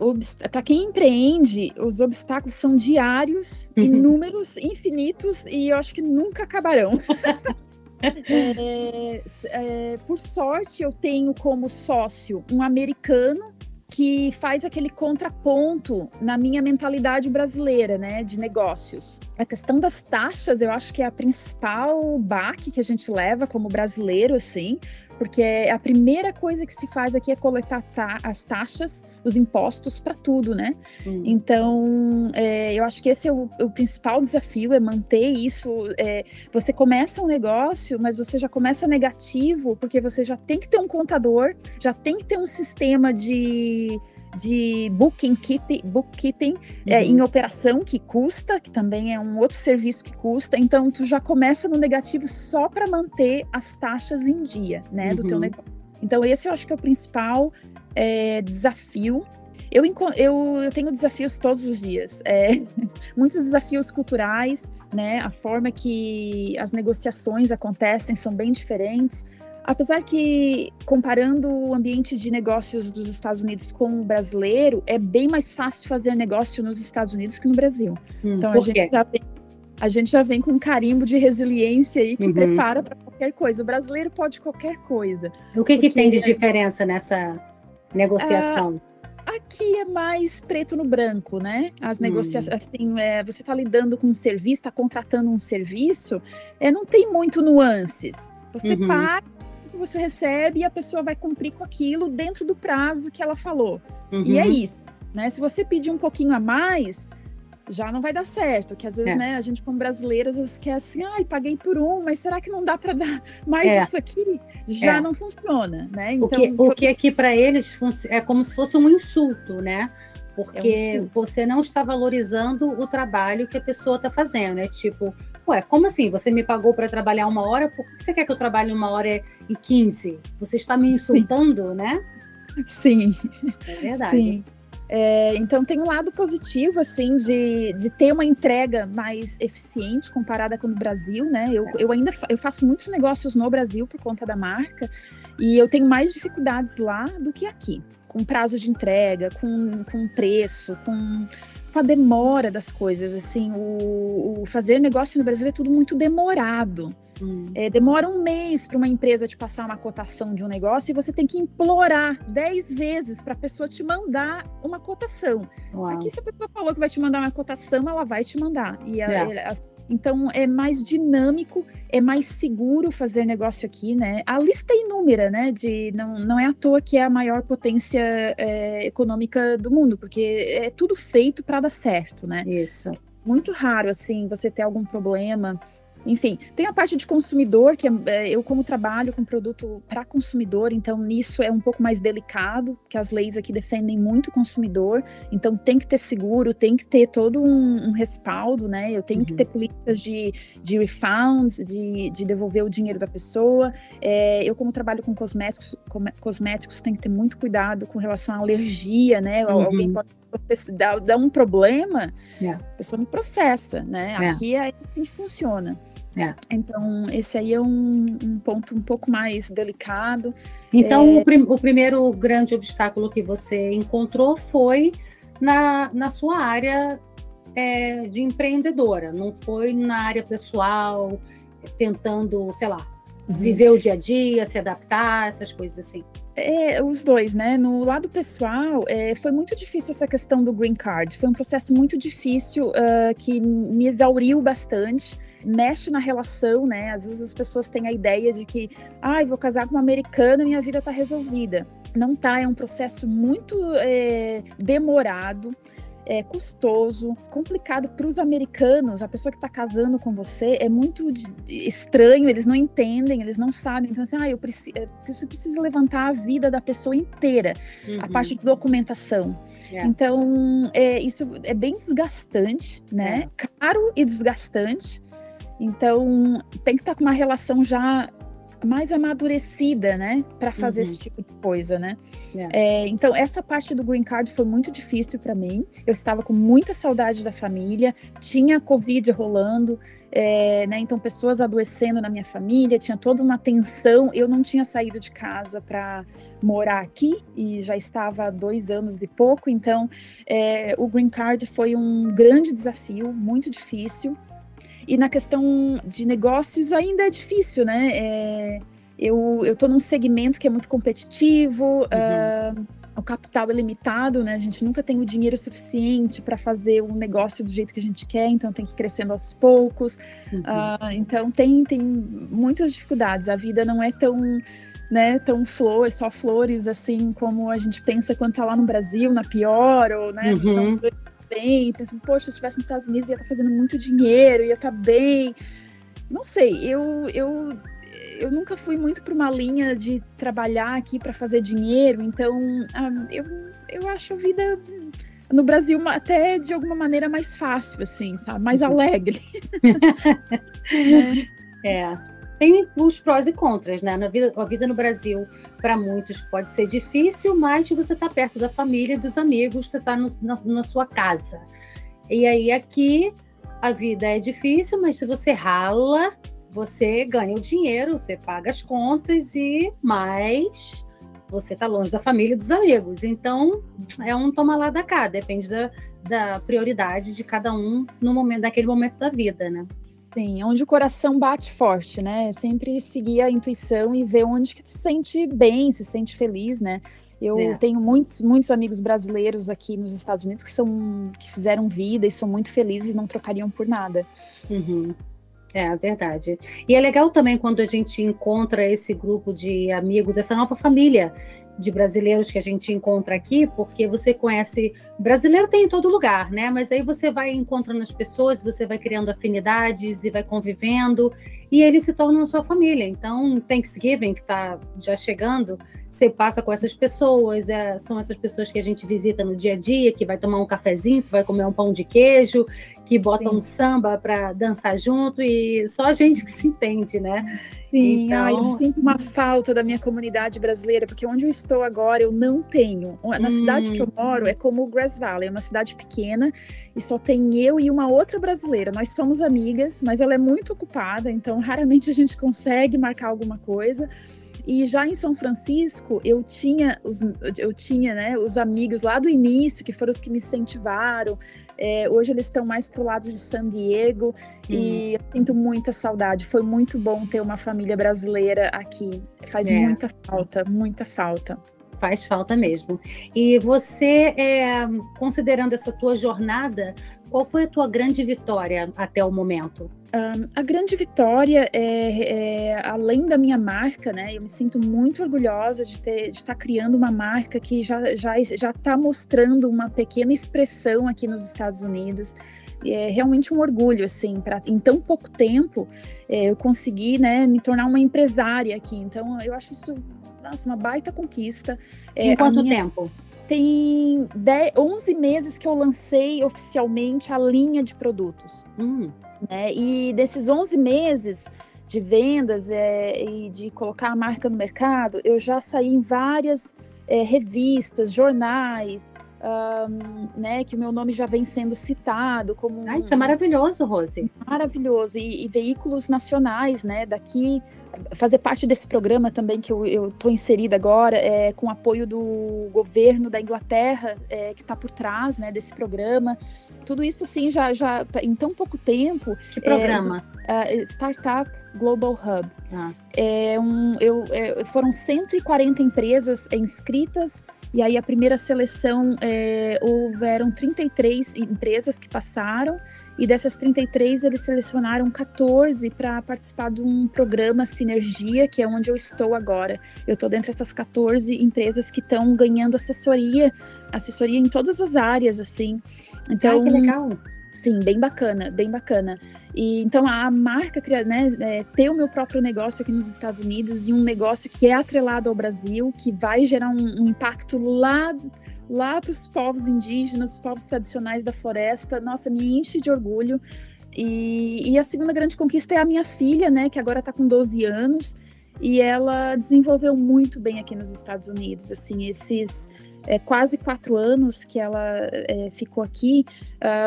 para quem empreende, os obstáculos são diários, uhum. inúmeros, infinitos e eu acho que nunca acabarão. é, é, por sorte, eu tenho como sócio um americano que faz aquele contraponto na minha mentalidade brasileira, né, de negócios. A questão das taxas, eu acho que é a principal baque que a gente leva como brasileiro, assim, porque a primeira coisa que se faz aqui é coletar ta as taxas, os impostos para tudo, né? Hum. Então, é, eu acho que esse é o, o principal desafio, é manter isso. É, você começa um negócio, mas você já começa negativo, porque você já tem que ter um contador, já tem que ter um sistema de de bookkeeping, bookkeeping é, uhum. é, em operação que custa, que também é um outro serviço que custa. Então, tu já começa no negativo só para manter as taxas em dia, né, uhum. do teu uhum. negócio. Então, esse eu acho que é o principal é, desafio. Eu, eu, eu, tenho desafios todos os dias, é, muitos desafios culturais, né? A forma que as negociações acontecem são bem diferentes. Apesar que, comparando o ambiente de negócios dos Estados Unidos com o brasileiro, é bem mais fácil fazer negócio nos Estados Unidos que no Brasil. Hum, então, a gente, já vem, a gente já vem com um carimbo de resiliência aí que uhum. prepara para qualquer coisa. O brasileiro pode qualquer coisa. O que, que tem de diferença nessa negociação? Ah, aqui é mais preto no branco, né? As negociações, hum. assim, é, você está lidando com um serviço, está contratando um serviço, é, não tem muito nuances. Você uhum. paga você recebe e a pessoa vai cumprir com aquilo dentro do prazo que ela falou. Uhum. E é uhum. isso. Né? Se você pedir um pouquinho a mais, já não vai dar certo. Que às vezes, é. né, a gente, como brasileiro, às vezes quer assim, ai, paguei por um, mas será que não dá para dar mais é. isso aqui? Já é. não funciona, né? Então, o que, o que aqui para eles é como se fosse um insulto, né? Porque é um você não está valorizando o trabalho que a pessoa está fazendo. É tipo, Ué, como assim? Você me pagou para trabalhar uma hora, por que você quer que eu trabalhe uma hora e quinze? Você está me insultando, Sim. né? Sim. É verdade. Sim. É, então tem um lado positivo assim de, de ter uma entrega mais eficiente comparada com o Brasil, né? Eu, eu ainda eu faço muitos negócios no Brasil por conta da marca e eu tenho mais dificuldades lá do que aqui, com prazo de entrega, com, com preço, com com a demora das coisas, assim, o, o fazer negócio no Brasil é tudo muito demorado. Hum. É, demora um mês para uma empresa te passar uma cotação de um negócio e você tem que implorar dez vezes para a pessoa te mandar uma cotação. Uau. Aqui, se a pessoa falou que vai te mandar uma cotação, ela vai te mandar. E a, é. Então é mais dinâmico, é mais seguro fazer negócio aqui, né? A lista é inúmera, né? De não, não é à toa que é a maior potência é, econômica do mundo, porque é tudo feito para dar certo, né? Isso. Muito raro assim você ter algum problema enfim, tem a parte de consumidor, que é, é eu como trabalho com produto para consumidor, então nisso é um pouco mais delicado, que as leis aqui defendem muito o consumidor, então tem que ter seguro, tem que ter todo um, um respaldo, né? Eu tenho uhum. que ter políticas de, de refund, de, de devolver o dinheiro da pessoa. É, eu como trabalho com cosméticos, com, cosméticos, tenho que ter muito cuidado com relação à alergia, né? Uhum. Alguém pode dar, dar um problema, yeah. É. a pessoa me processa, né? Yeah. É. Aqui é assim funciona. É. Então, esse aí é um, um, ponto um pouco mais delicado. Então, é... o, prim o, primeiro grande obstáculo que você encontrou foi na, na sua área é, de empreendedora, não foi na área pessoal, tentando, sei lá, uhum. viver o dia a dia, se adaptar, essas coisas assim. É, os dois, né? No lado pessoal, é, foi muito difícil essa questão do green card. Foi um processo muito difícil uh, que me exauriu bastante mexe na relação, né? Às vezes as pessoas têm a ideia de que, ai, ah, vou casar com uma americana e minha vida tá resolvida. Não tá, é um processo muito é, demorado. É custoso, complicado para os americanos. A pessoa que está casando com você é muito estranho, eles não entendem, eles não sabem. Então, assim, ah, eu preciso, é, você precisa levantar a vida da pessoa inteira, uhum. a parte de documentação. Yeah. Então, é, isso é bem desgastante, né? Caro e desgastante. Então, tem que estar com uma relação já mais amadurecida, né, para fazer uhum. esse tipo de coisa, né? Yeah. É. é, então essa parte do green card foi muito difícil para mim. Eu estava com muita saudade da família, tinha covid rolando, é, né? Então pessoas adoecendo na minha família, tinha toda uma tensão. Eu não tinha saído de casa para morar aqui e já estava há dois anos e pouco. Então é, o green card foi um grande desafio, muito difícil. E na questão de negócios ainda é difícil, né? É, eu estou num segmento que é muito competitivo, uhum. uh, o capital é limitado, né? A gente nunca tem o dinheiro suficiente para fazer um negócio do jeito que a gente quer, então tem que ir crescendo aos poucos. Uhum. Uh, então tem, tem muitas dificuldades. A vida não é tão né, tão flor, só flores assim como a gente pensa quando tá lá no Brasil, na pior, ou né, uhum bem, pensando, poxa, se eu estivesse nos Estados Unidos ia estar tá fazendo muito dinheiro, ia estar tá bem. Não sei, eu, eu, eu nunca fui muito para uma linha de trabalhar aqui para fazer dinheiro, então ah, eu, eu acho a vida no Brasil até de alguma maneira mais fácil, assim, sabe? Mais uhum. alegre. é. é tem os prós e contras, né? Na vida, a vida no Brasil, para muitos, pode ser difícil, mas você está perto da família, dos amigos, você está na, na sua casa. E aí aqui a vida é difícil, mas se você rala, você ganha o dinheiro, você paga as contas e mais você está longe da família e dos amigos. Então é um toma lá da cá, depende da, da prioridade de cada um no momento, daquele momento da vida, né? Sim, onde o coração bate forte, né? Sempre seguir a intuição e ver onde que tu se sente bem, se sente feliz, né? Eu é. tenho muitos, muitos amigos brasileiros aqui nos Estados Unidos que são que fizeram vida e são muito felizes e não trocariam por nada. Uhum. É verdade. E é legal também quando a gente encontra esse grupo de amigos, essa nova família de brasileiros que a gente encontra aqui, porque você conhece. Brasileiro tem em todo lugar, né? Mas aí você vai encontrando as pessoas, você vai criando afinidades e vai convivendo, e eles se tornam sua família. Então, Thanksgiving, que está já chegando, você passa com essas pessoas, é, são essas pessoas que a gente visita no dia a dia, que vai tomar um cafezinho, que vai comer um pão de queijo, que bota Sim. samba para dançar junto, e só a gente que se entende, né? Sim, então... ai, eu sinto uma falta da minha comunidade brasileira, porque onde eu estou agora eu não tenho. Na hum. cidade que eu hum. moro é como o Grass Valley, é uma cidade pequena e só tem eu e uma outra brasileira. Nós somos amigas, mas ela é muito ocupada, então raramente a gente consegue marcar alguma coisa. E já em São Francisco, eu tinha os, eu tinha, né, os amigos lá do início, que foram os que me incentivaram. É, hoje eles estão mais pro lado de San Diego hum. e eu sinto muita saudade. Foi muito bom ter uma família brasileira aqui. Faz é. muita falta, muita falta. Faz falta mesmo. E você, é, considerando essa tua jornada, qual foi a tua grande vitória até o momento? Um, a grande vitória é, é, além da minha marca, né? Eu me sinto muito orgulhosa de ter, de estar criando uma marca que já já já está mostrando uma pequena expressão aqui nos Estados Unidos. E é realmente um orgulho, assim, para em tão pouco tempo é, eu consegui, né, me tornar uma empresária aqui. Então eu acho isso nossa, uma baita conquista. É, em quanto minha... tempo? Tem 10, 11 meses que eu lancei oficialmente a linha de produtos. Hum. Né? E desses 11 meses de vendas é, e de colocar a marca no mercado, eu já saí em várias é, revistas, jornais, um, né, que o meu nome já vem sendo citado como. Ah, isso é maravilhoso, Rose. Maravilhoso. E, e veículos nacionais, né, daqui fazer parte desse programa também que eu estou inserida agora, é, com apoio do governo da Inglaterra, é, que está por trás né, desse programa. Tudo isso, assim, já, já em tão pouco tempo. Que programa? É, Startup Global Hub. Ah. É um, eu, é, foram 140 empresas inscritas e aí a primeira seleção é, houveram 33 empresas que passaram e dessas 33, eles selecionaram 14 para participar de um programa Sinergia, que é onde eu estou agora. Eu estou dentro dessas 14 empresas que estão ganhando assessoria, assessoria em todas as áreas, assim. Então, Ai, que legal! Sim, bem bacana, bem bacana. E então a marca, né, é, ter o meu próprio negócio aqui nos Estados Unidos e um negócio que é atrelado ao Brasil, que vai gerar um, um impacto lá lá para os povos indígenas, os povos tradicionais da floresta. Nossa, me enche de orgulho. E, e, a segunda grande conquista é a minha filha, né, que agora está com 12 anos. e ela desenvolveu muito bem aqui nos Estados Unidos. Assim, esses é, quase quatro anos que ela é, ficou aqui,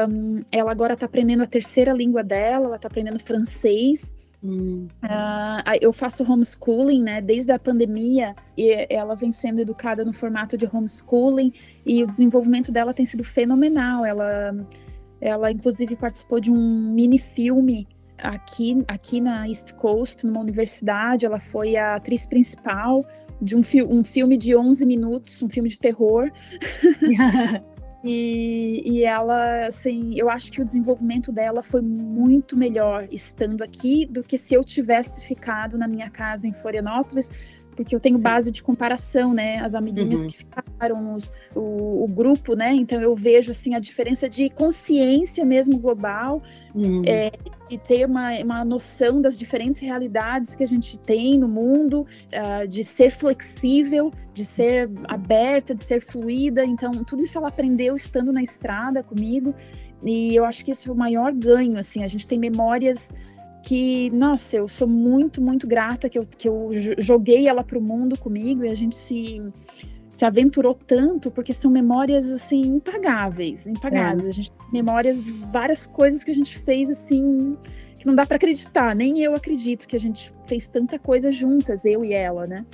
um, ela agora está aprendendo a terceira língua dela, ela está aprendendo francês. Hum. Uh, eu faço homeschooling, né? Desde a pandemia, e ela vem sendo educada no formato de homeschooling e o desenvolvimento dela tem sido fenomenal. Ela, ela inclusive participou de um mini filme aqui, aqui na East Coast, numa universidade. Ela foi a atriz principal de um, fi um filme de 11 minutos, um filme de terror. E, e, ela, assim, eu acho que o desenvolvimento dela foi muito melhor estando aqui do que se eu tivesse ficado na minha casa em Florianópolis, porque eu tenho Sim. base de comparação, né? As amiguinhas uhum. que ficaram, os, o, o, grupo, né? Então eu vejo assim a diferença de consciência mesmo global uhum. é, e ter uma, uma noção das diferentes realidades que a gente tem no mundo, uh, de ser flexível, de ser aberta, de ser fluida. Então tudo isso ela aprendeu estando na estrada comigo. E eu acho que isso é o maior ganho, assim, a gente tem memórias que, nossa, eu sou muito, muito grata que eu, que eu joguei ela para o mundo comigo e a gente se, se aventurou tanto, porque são memórias, assim, impagáveis, impagáveis. É. A gente tem memórias, várias coisas que a gente fez, assim, que não dá para acreditar, nem eu acredito que a gente fez tanta coisa juntas, eu e ela, né?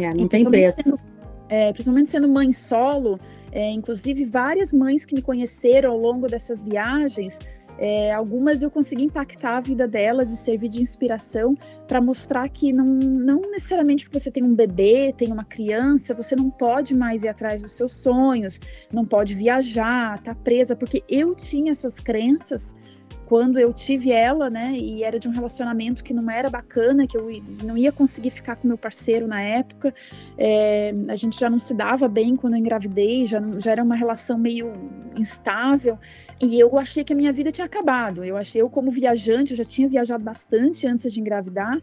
É, não tem preço. Sendo, é, principalmente sendo mãe solo, é, inclusive várias mães que me conheceram ao longo dessas viagens é, algumas eu consegui impactar a vida delas e servir de inspiração para mostrar que não, não necessariamente porque você tem um bebê, tem uma criança, você não pode mais ir atrás dos seus sonhos, não pode viajar, tá presa, porque eu tinha essas crenças quando eu tive ela, né, e era de um relacionamento que não era bacana, que eu não ia conseguir ficar com meu parceiro na época, é, a gente já não se dava bem quando eu engravidei, já, já era uma relação meio instável, e eu achei que a minha vida tinha acabado. Eu achei, eu como viajante, eu já tinha viajado bastante antes de engravidar,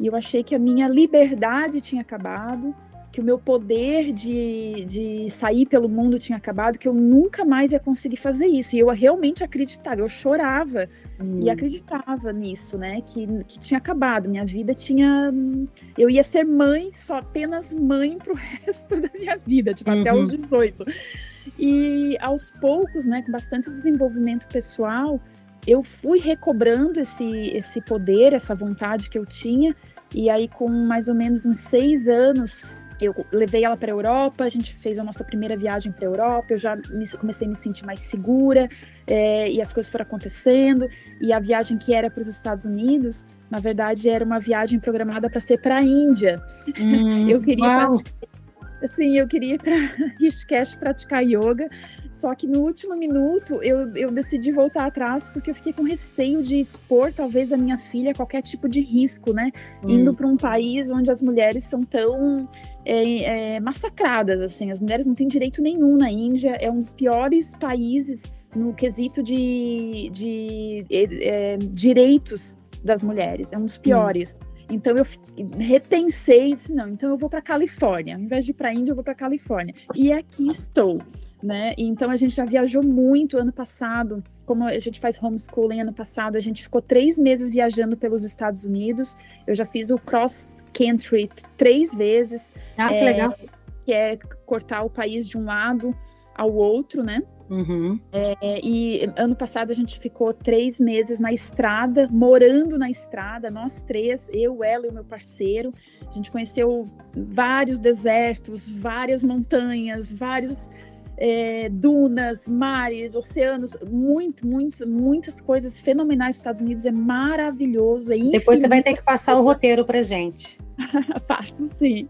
e eu achei que a minha liberdade tinha acabado, que o meu poder de, de sair pelo mundo tinha acabado, que eu nunca mais ia conseguir fazer isso. E eu realmente acreditava, eu chorava hum. e acreditava nisso, né? Que, que tinha acabado, minha vida tinha. Eu ia ser mãe, só apenas mãe para o resto da minha vida, tipo, uhum. até os 18. E aos poucos, né, com bastante desenvolvimento pessoal, eu fui recobrando esse, esse poder, essa vontade que eu tinha. E aí, com mais ou menos uns seis anos eu levei ela para a Europa, a gente fez a nossa primeira viagem para a Europa, eu já me, comecei a me sentir mais segura é, e as coisas foram acontecendo. E a viagem que era para os Estados Unidos, na verdade, era uma viagem programada para ser para a Índia. Hum, eu queria assim, eu queria ir para Rishikesh praticar yoga, só que no último minuto eu, eu decidi voltar atrás porque eu fiquei com receio de expor talvez a minha filha a qualquer tipo de risco, né? Hum. Indo para um país onde as mulheres são tão é, é, massacradas, assim. As mulheres não têm direito nenhum na Índia. É um dos piores países no quesito de, de é, é direitos das mulheres. É um dos piores. Hum. Então eu repensei, disse, não, então eu vou para Califórnia. Ao invés de ir para a Índia, eu vou para Califórnia. E aqui estou, né? Então a gente já viajou muito ano passado. Como a gente faz homeschooling ano passado, a gente ficou três meses viajando pelos Estados Unidos. Eu já fiz o cross country três vezes. Ah, que é, legal. Que é cortar o país de um lado ao outro, né? Uhum. É, e ano passado a gente ficou três meses na estrada, morando na estrada, nós três, eu, ela e o meu parceiro. A gente conheceu vários desertos, várias montanhas, vários é, dunas, mares, oceanos, muito, muito, muitas coisas fenomenais. Os Estados Unidos é maravilhoso. É Depois você vai ter que passar o roteiro para gente. Passo sim.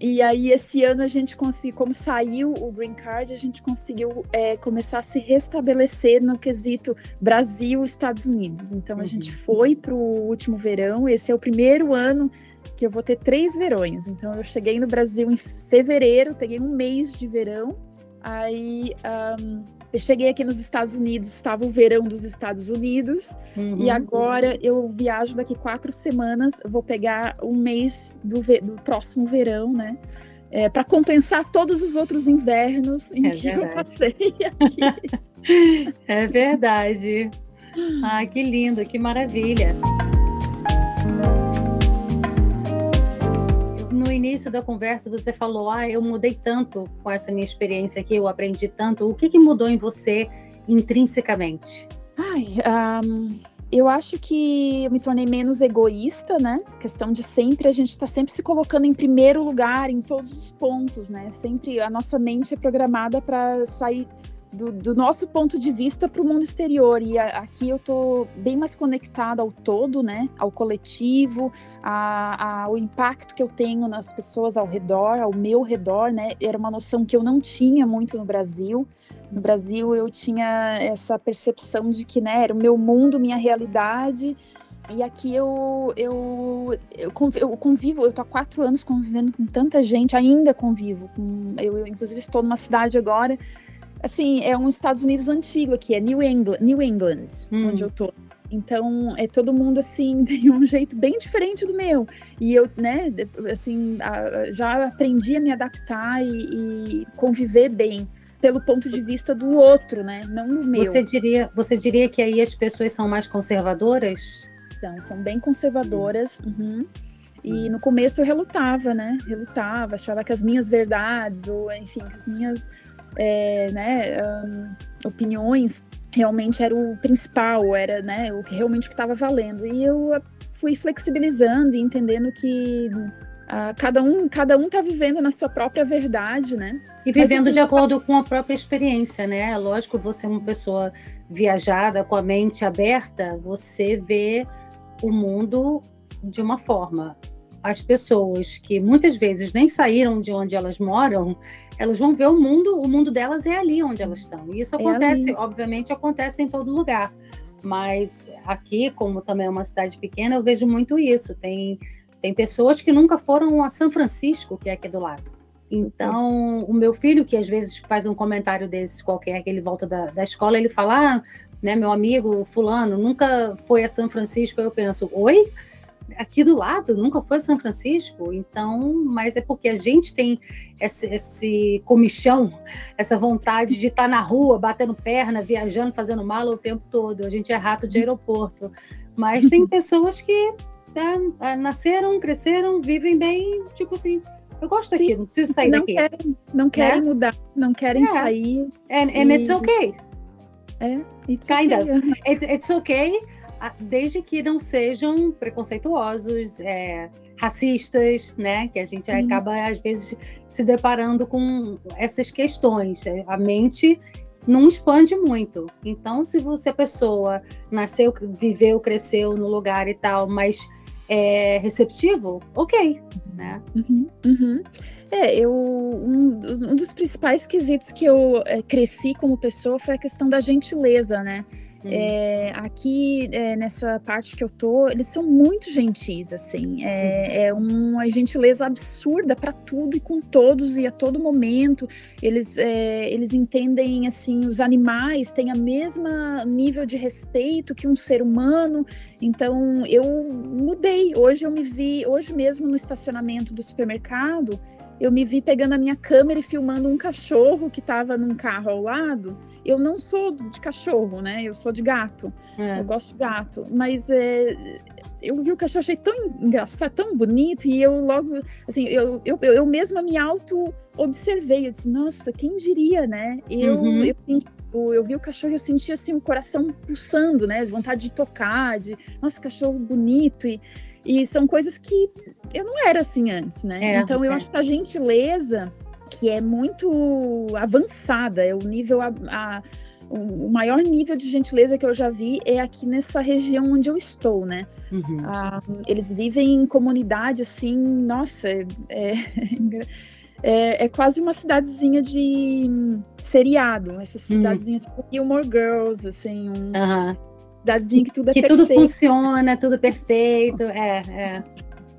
E aí, esse ano, a gente conseguiu, como saiu o Green Card, a gente conseguiu é, começar a se restabelecer no quesito Brasil Estados Unidos. Então, a uhum. gente foi para o último verão. Esse é o primeiro ano que eu vou ter três verões. Então, eu cheguei no Brasil em fevereiro, peguei um mês de verão. Aí, um, eu cheguei aqui nos Estados Unidos, estava o verão dos Estados Unidos, uhum. e agora eu viajo daqui quatro semanas, vou pegar um mês do, do próximo verão, né? É, para compensar todos os outros invernos em é que verdade. eu passei aqui. é verdade. Ah, que lindo, que maravilha. Início da conversa você falou, ah, eu mudei tanto com essa minha experiência aqui, eu aprendi tanto. O que, que mudou em você intrinsecamente? Ai, um, eu acho que eu me tornei menos egoísta, né? Questão de sempre a gente está sempre se colocando em primeiro lugar em todos os pontos, né? Sempre a nossa mente é programada para sair do, do, nosso ponto de vista para o mundo exterior. E a, aqui eu estou bem mais conectada ao todo, né? Ao coletivo, a, a, ao impacto que eu tenho nas pessoas ao redor, ao meu redor, né? Era uma noção que eu não tinha muito no Brasil. No Brasil eu tinha essa percepção de que né, era o meu mundo, minha realidade. E aqui eu, eu, eu, convivo, eu tô há quatro anos convivendo com tanta gente, ainda convivo. Com, eu, eu, inclusive, estou numa cidade agora, assim, é um Estados Unidos antigo aqui, é New England, New England hum. onde eu tô. Então, é todo mundo, assim, tem um jeito bem diferente do meu. E eu, né, assim, já aprendi a me adaptar e, e conviver bem pelo ponto de vista do outro, né? Não do meu. Você diria, você diria que aí as pessoas são mais conservadoras? Então, são bem conservadoras. Uhum. E no começo eu relutava, né? Relutava, achava que as minhas verdades, ou enfim, as minhas é, né, um, opiniões realmente era o principal, era né, o que realmente estava valendo. E eu fui flexibilizando e entendendo que Uh, cada um cada um está vivendo na sua própria verdade, né? E vivendo Mas, assim, de acordo com a própria experiência, né? Lógico, você é uma pessoa viajada, com a mente aberta, você vê o mundo de uma forma. As pessoas que muitas vezes nem saíram de onde elas moram, elas vão ver o mundo, o mundo delas é ali onde elas estão. E isso é acontece, obviamente, acontece em todo lugar. Mas aqui, como também é uma cidade pequena, eu vejo muito isso. Tem tem pessoas que nunca foram a São Francisco, que é aqui do lado. Então, o meu filho, que às vezes faz um comentário desses qualquer, que ele volta da, da escola, ele fala, ah, né, meu amigo fulano nunca foi a São Francisco. Eu penso, oi? Aqui do lado, nunca foi a São Francisco? Então, mas é porque a gente tem esse, esse comichão, essa vontade de estar na rua, batendo perna, viajando, fazendo mala o tempo todo. A gente é rato de aeroporto. Mas tem pessoas que tá, nasceram, cresceram, vivem bem, tipo assim, eu gosto daqui, não preciso sair não daqui. Querem, não querem né? mudar, não querem yeah. sair. And, and e... it's okay. É, it's kind okay. of. It's, it's okay, desde que não sejam preconceituosos, é, racistas, né? Que a gente uhum. acaba, às vezes, se deparando com essas questões. A mente não expande muito. Então, se você, a pessoa, nasceu, viveu, cresceu no lugar e tal, mas é receptivo, ok, né? Uhum, uhum. É, eu um dos, um dos, principais quesitos que eu é, cresci como pessoa foi a questão da gentileza, né? Hum. É, aqui, é, nessa parte que eu tô, eles são muito gentis, assim. É, uhum. é uma gentileza absurda para tudo e com todos e a todo momento. Eles, é, eles entendem, assim, os animais têm a mesma nível de respeito que um ser humano. Então, eu mudei. Hoje eu me vi, hoje mesmo no estacionamento do supermercado, eu me vi pegando a minha câmera e filmando um cachorro que estava num carro ao lado. Eu não sou de cachorro, né? Eu sou de gato. É. Eu gosto de gato. Mas é, eu vi o cachorro, achei tão engraçado, tão bonito, e eu logo, assim, eu, eu, eu mesma me auto-observei. Eu disse, nossa, quem diria, né? Eu, uhum. eu, eu, eu vi o cachorro e eu senti, assim, o coração pulsando, né? De vontade de tocar, de, nossa, cachorro bonito. E, e são coisas que eu não era assim antes, né? É, então eu é. acho que a gentileza, que é muito avançada, é o nível a, a o maior nível de gentileza que eu já vi é aqui nessa região onde eu estou, né? Uhum. Ah, eles vivem em comunidade assim, nossa, é, é, é, quase uma cidadezinha de seriado, essa cidadezinha uhum. tipo Gilmore Girls, assim, um, uhum cidadezinha que tudo é que perfeito. tudo funciona, tudo perfeito, é, é.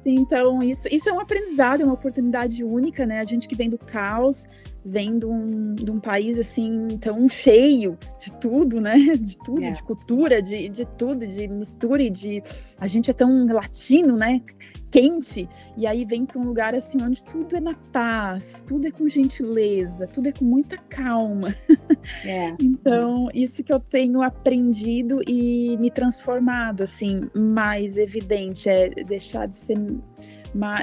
Então, isso, isso é um aprendizado, é uma oportunidade única, né? A gente que vem do caos, vem de um, de um país assim tão cheio de tudo, né? De tudo, é. de cultura, de, de tudo, de mistura, de a gente é tão latino, né? quente, e aí vem para um lugar assim onde tudo é na paz, tudo é com gentileza, tudo é com muita calma. É. então, isso que eu tenho aprendido e me transformado assim, mais evidente é deixar de ser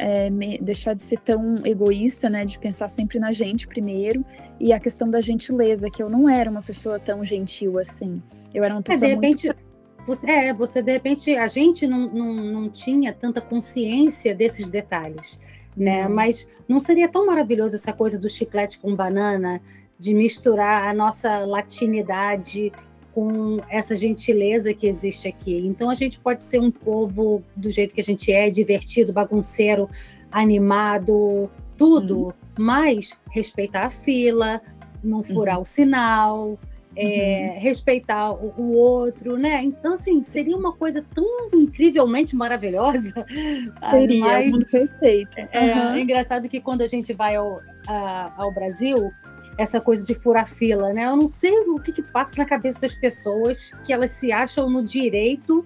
é, me, deixar de ser tão egoísta, né? De pensar sempre na gente primeiro. E a questão da gentileza, que eu não era uma pessoa tão gentil assim. Eu era uma pessoa é, de repente, muito... Você, é, você de repente, a gente não, não, não tinha tanta consciência desses detalhes, né? Hum. Mas não seria tão maravilhoso essa coisa do chiclete com banana, de misturar a nossa latinidade com essa gentileza que existe aqui. Então a gente pode ser um povo do jeito que a gente é, divertido, bagunceiro, animado, tudo, uhum. mas respeitar a fila, não furar uhum. o sinal, é, uhum. respeitar o, o, outro, né? Então, assim, seria uma coisa tão incrivelmente maravilhosa. Seria, mas, muito perfeito. É, é, engraçado que quando a gente vai ao, a, ao Brasil, essa coisa de furar fila, né? Eu não sei o que, que passa na cabeça das pessoas que elas se acham no direito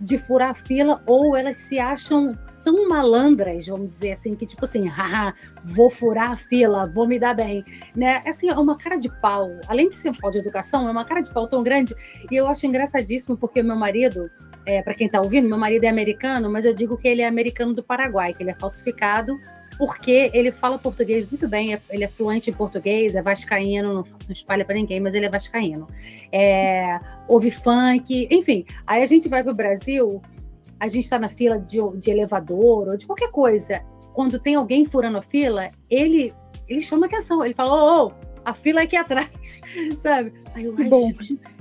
de furar fila ou elas se acham tão malandras, vamos dizer assim, que tipo assim, haha, vou furar a fila, vou me dar bem, né? Assim, é uma cara de pau. Além de ser falta de educação, é uma cara de pau tão grande. E eu acho engraçadíssimo porque meu marido, é, para quem está ouvindo, meu marido é americano, mas eu digo que ele é americano do Paraguai, que ele é falsificado porque ele fala português muito bem, é, ele é fluente em português, é vascaíno, não, espalha para ninguém, mas ele é vascaíno. É, ouve funk, enfim. Aí a gente vai para o Brasil, a gente está na fila de, de elevador ou de qualquer coisa. Quando tem alguém furando a fila, ele, ele chama atenção, ele fala, ô, ô, a fila é aqui atrás, sabe? Aí eu, ai,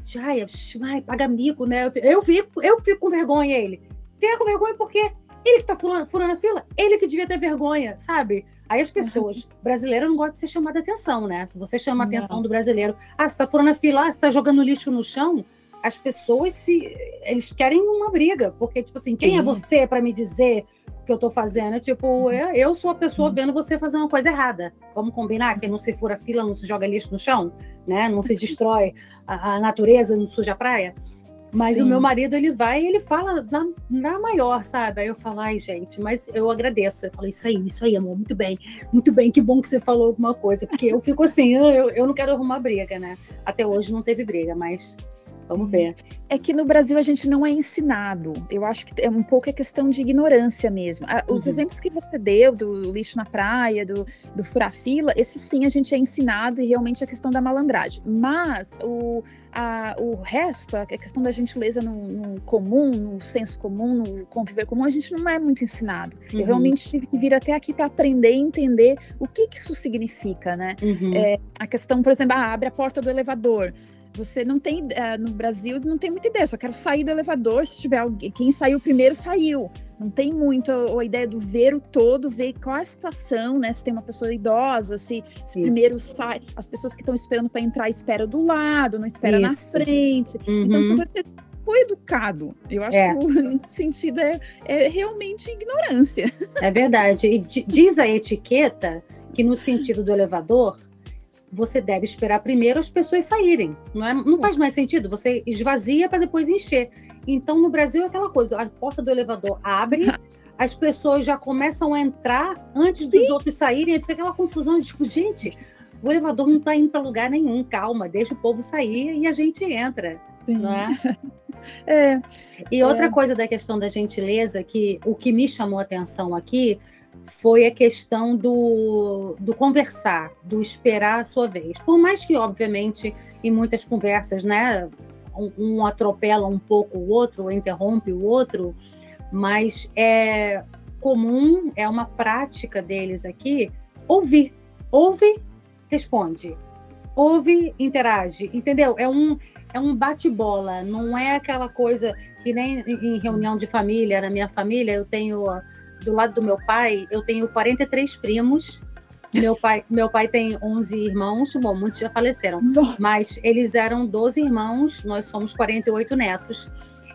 Jaya, ai, paga mico, né? Eu fico, eu fico com vergonha, ele. Fica com vergonha porque ele que tá furando, furando a fila, ele que devia ter vergonha, sabe? Aí as pessoas brasileiras não gostam de ser chamada atenção, né? Se você chama a atenção do brasileiro, ah, você tá furando a fila, ah, você tá jogando lixo no chão, as pessoas se eles querem uma briga, porque tipo assim, quem é Sim. é você para me dizer o que eu tô fazendo? É tipo, eu, eu sou a pessoa vendo você fazer uma coisa errada. Vamos combinar que não se fura fila, não se joga lixo no chão, né? Não se destrói a, a natureza, não suja a praia. Mas Sim. o meu marido, ele vai e ele fala na, na maior, sabe? Aí eu falo, ai, gente, mas eu agradeço. Eu falo, isso aí, isso aí, amor, muito bem. Muito bem, que bom que você falou alguma coisa. Porque eu fico assim, eu, eu não quero arrumar briga, né? Até hoje não teve briga, mas Vamos ver. É que no Brasil a gente não é ensinado. Eu acho que é um pouco a questão de ignorância mesmo. Os uhum. exemplos que você deu do lixo na praia, do, do furafila, esse sim a gente é ensinado e realmente é a questão da malandragem. Mas o, a, o resto, a questão da gentileza no, no, comum, no senso comum, no conviver comum, a gente não é muito ensinado. Uhum. Eu realmente tive que vir até aqui para aprender e entender o que, que isso significa, né? Uhum. É, a questão, por exemplo, ah, abre a porta do elevador. Você não tem, uh, no Brasil, não tem muita ideia, só quero sair do elevador, se tiver alguém, quem saiu primeiro, saiu. Não tem muito a, a, ideia do ver o todo, ver qual é a situação, né? Se tem uma pessoa idosa, se, se primeiro sai, as pessoas que estão esperando para entrar esperam do lado, não espera na frente. Uhum. Então, são coisas que foi educado. Eu acho é. que nesse sentido é, é realmente ignorância. É verdade. E diz a etiqueta que no sentido do elevador, você deve esperar primeiro as pessoas saírem. Não, é, não faz mais sentido. Você esvazia para depois encher. Então, no Brasil, é aquela coisa: a porta do elevador abre, as pessoas já começam a entrar antes dos Sim. outros saírem, e fica aquela confusão de tipo, gente, o elevador não está indo para lugar nenhum, calma, deixa o povo sair e a gente entra. Sim. Não é? é. E outra é. coisa da questão da gentileza, que o que me chamou a atenção aqui foi a questão do, do conversar, do esperar a sua vez. Por mais que, obviamente, em muitas conversas, né, um, atropela um pouco o outro, interrompe o outro, mas é comum, é uma prática deles aqui, ouvir. Ouve, responde. Ouve, interage, entendeu? É um, é um bate-bola, não é aquela coisa que nem em reunião de família, na minha família eu tenho do lado do meu pai, eu tenho 43 primos. Meu pai, meu pai tem 11 irmãos, bom, muitos já faleceram, Nossa. mas eles eram 12 irmãos, nós somos 48 netos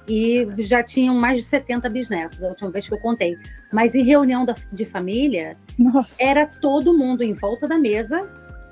e já tinham mais de 70 bisnetos, a última vez que eu contei. Mas em reunião da, de família, Nossa. era todo mundo em volta da mesa,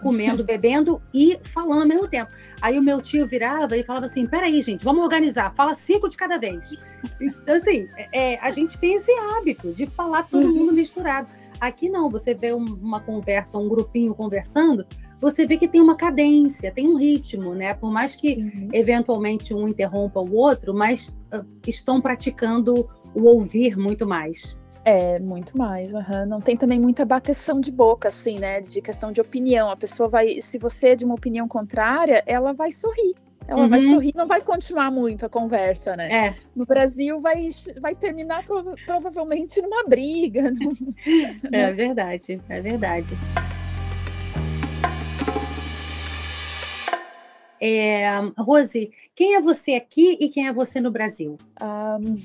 comendo, bebendo e falando ao mesmo tempo. Aí o meu tio virava e falava assim: peraí, gente, vamos organizar, fala cinco de cada vez. Então, assim, é, a gente tem esse hábito de falar todo uhum. mundo misturado. Aqui não, você vê uma conversa, um grupinho conversando, você vê que tem uma cadência, tem um ritmo, né? Por mais que uhum. eventualmente um interrompa o outro, mas uh, estão praticando o ouvir muito mais. É, muito mais. Uhum. Não tem também muita bateção de boca, assim, né? De questão de opinião. A pessoa vai, se você é de uma opinião contrária, ela vai sorrir. Ela uhum. vai sorrir, não vai continuar muito a conversa, né? É. No Brasil vai, vai terminar prova provavelmente numa briga. é verdade, é verdade. É, Rose, quem é você aqui e quem é você no Brasil? Um,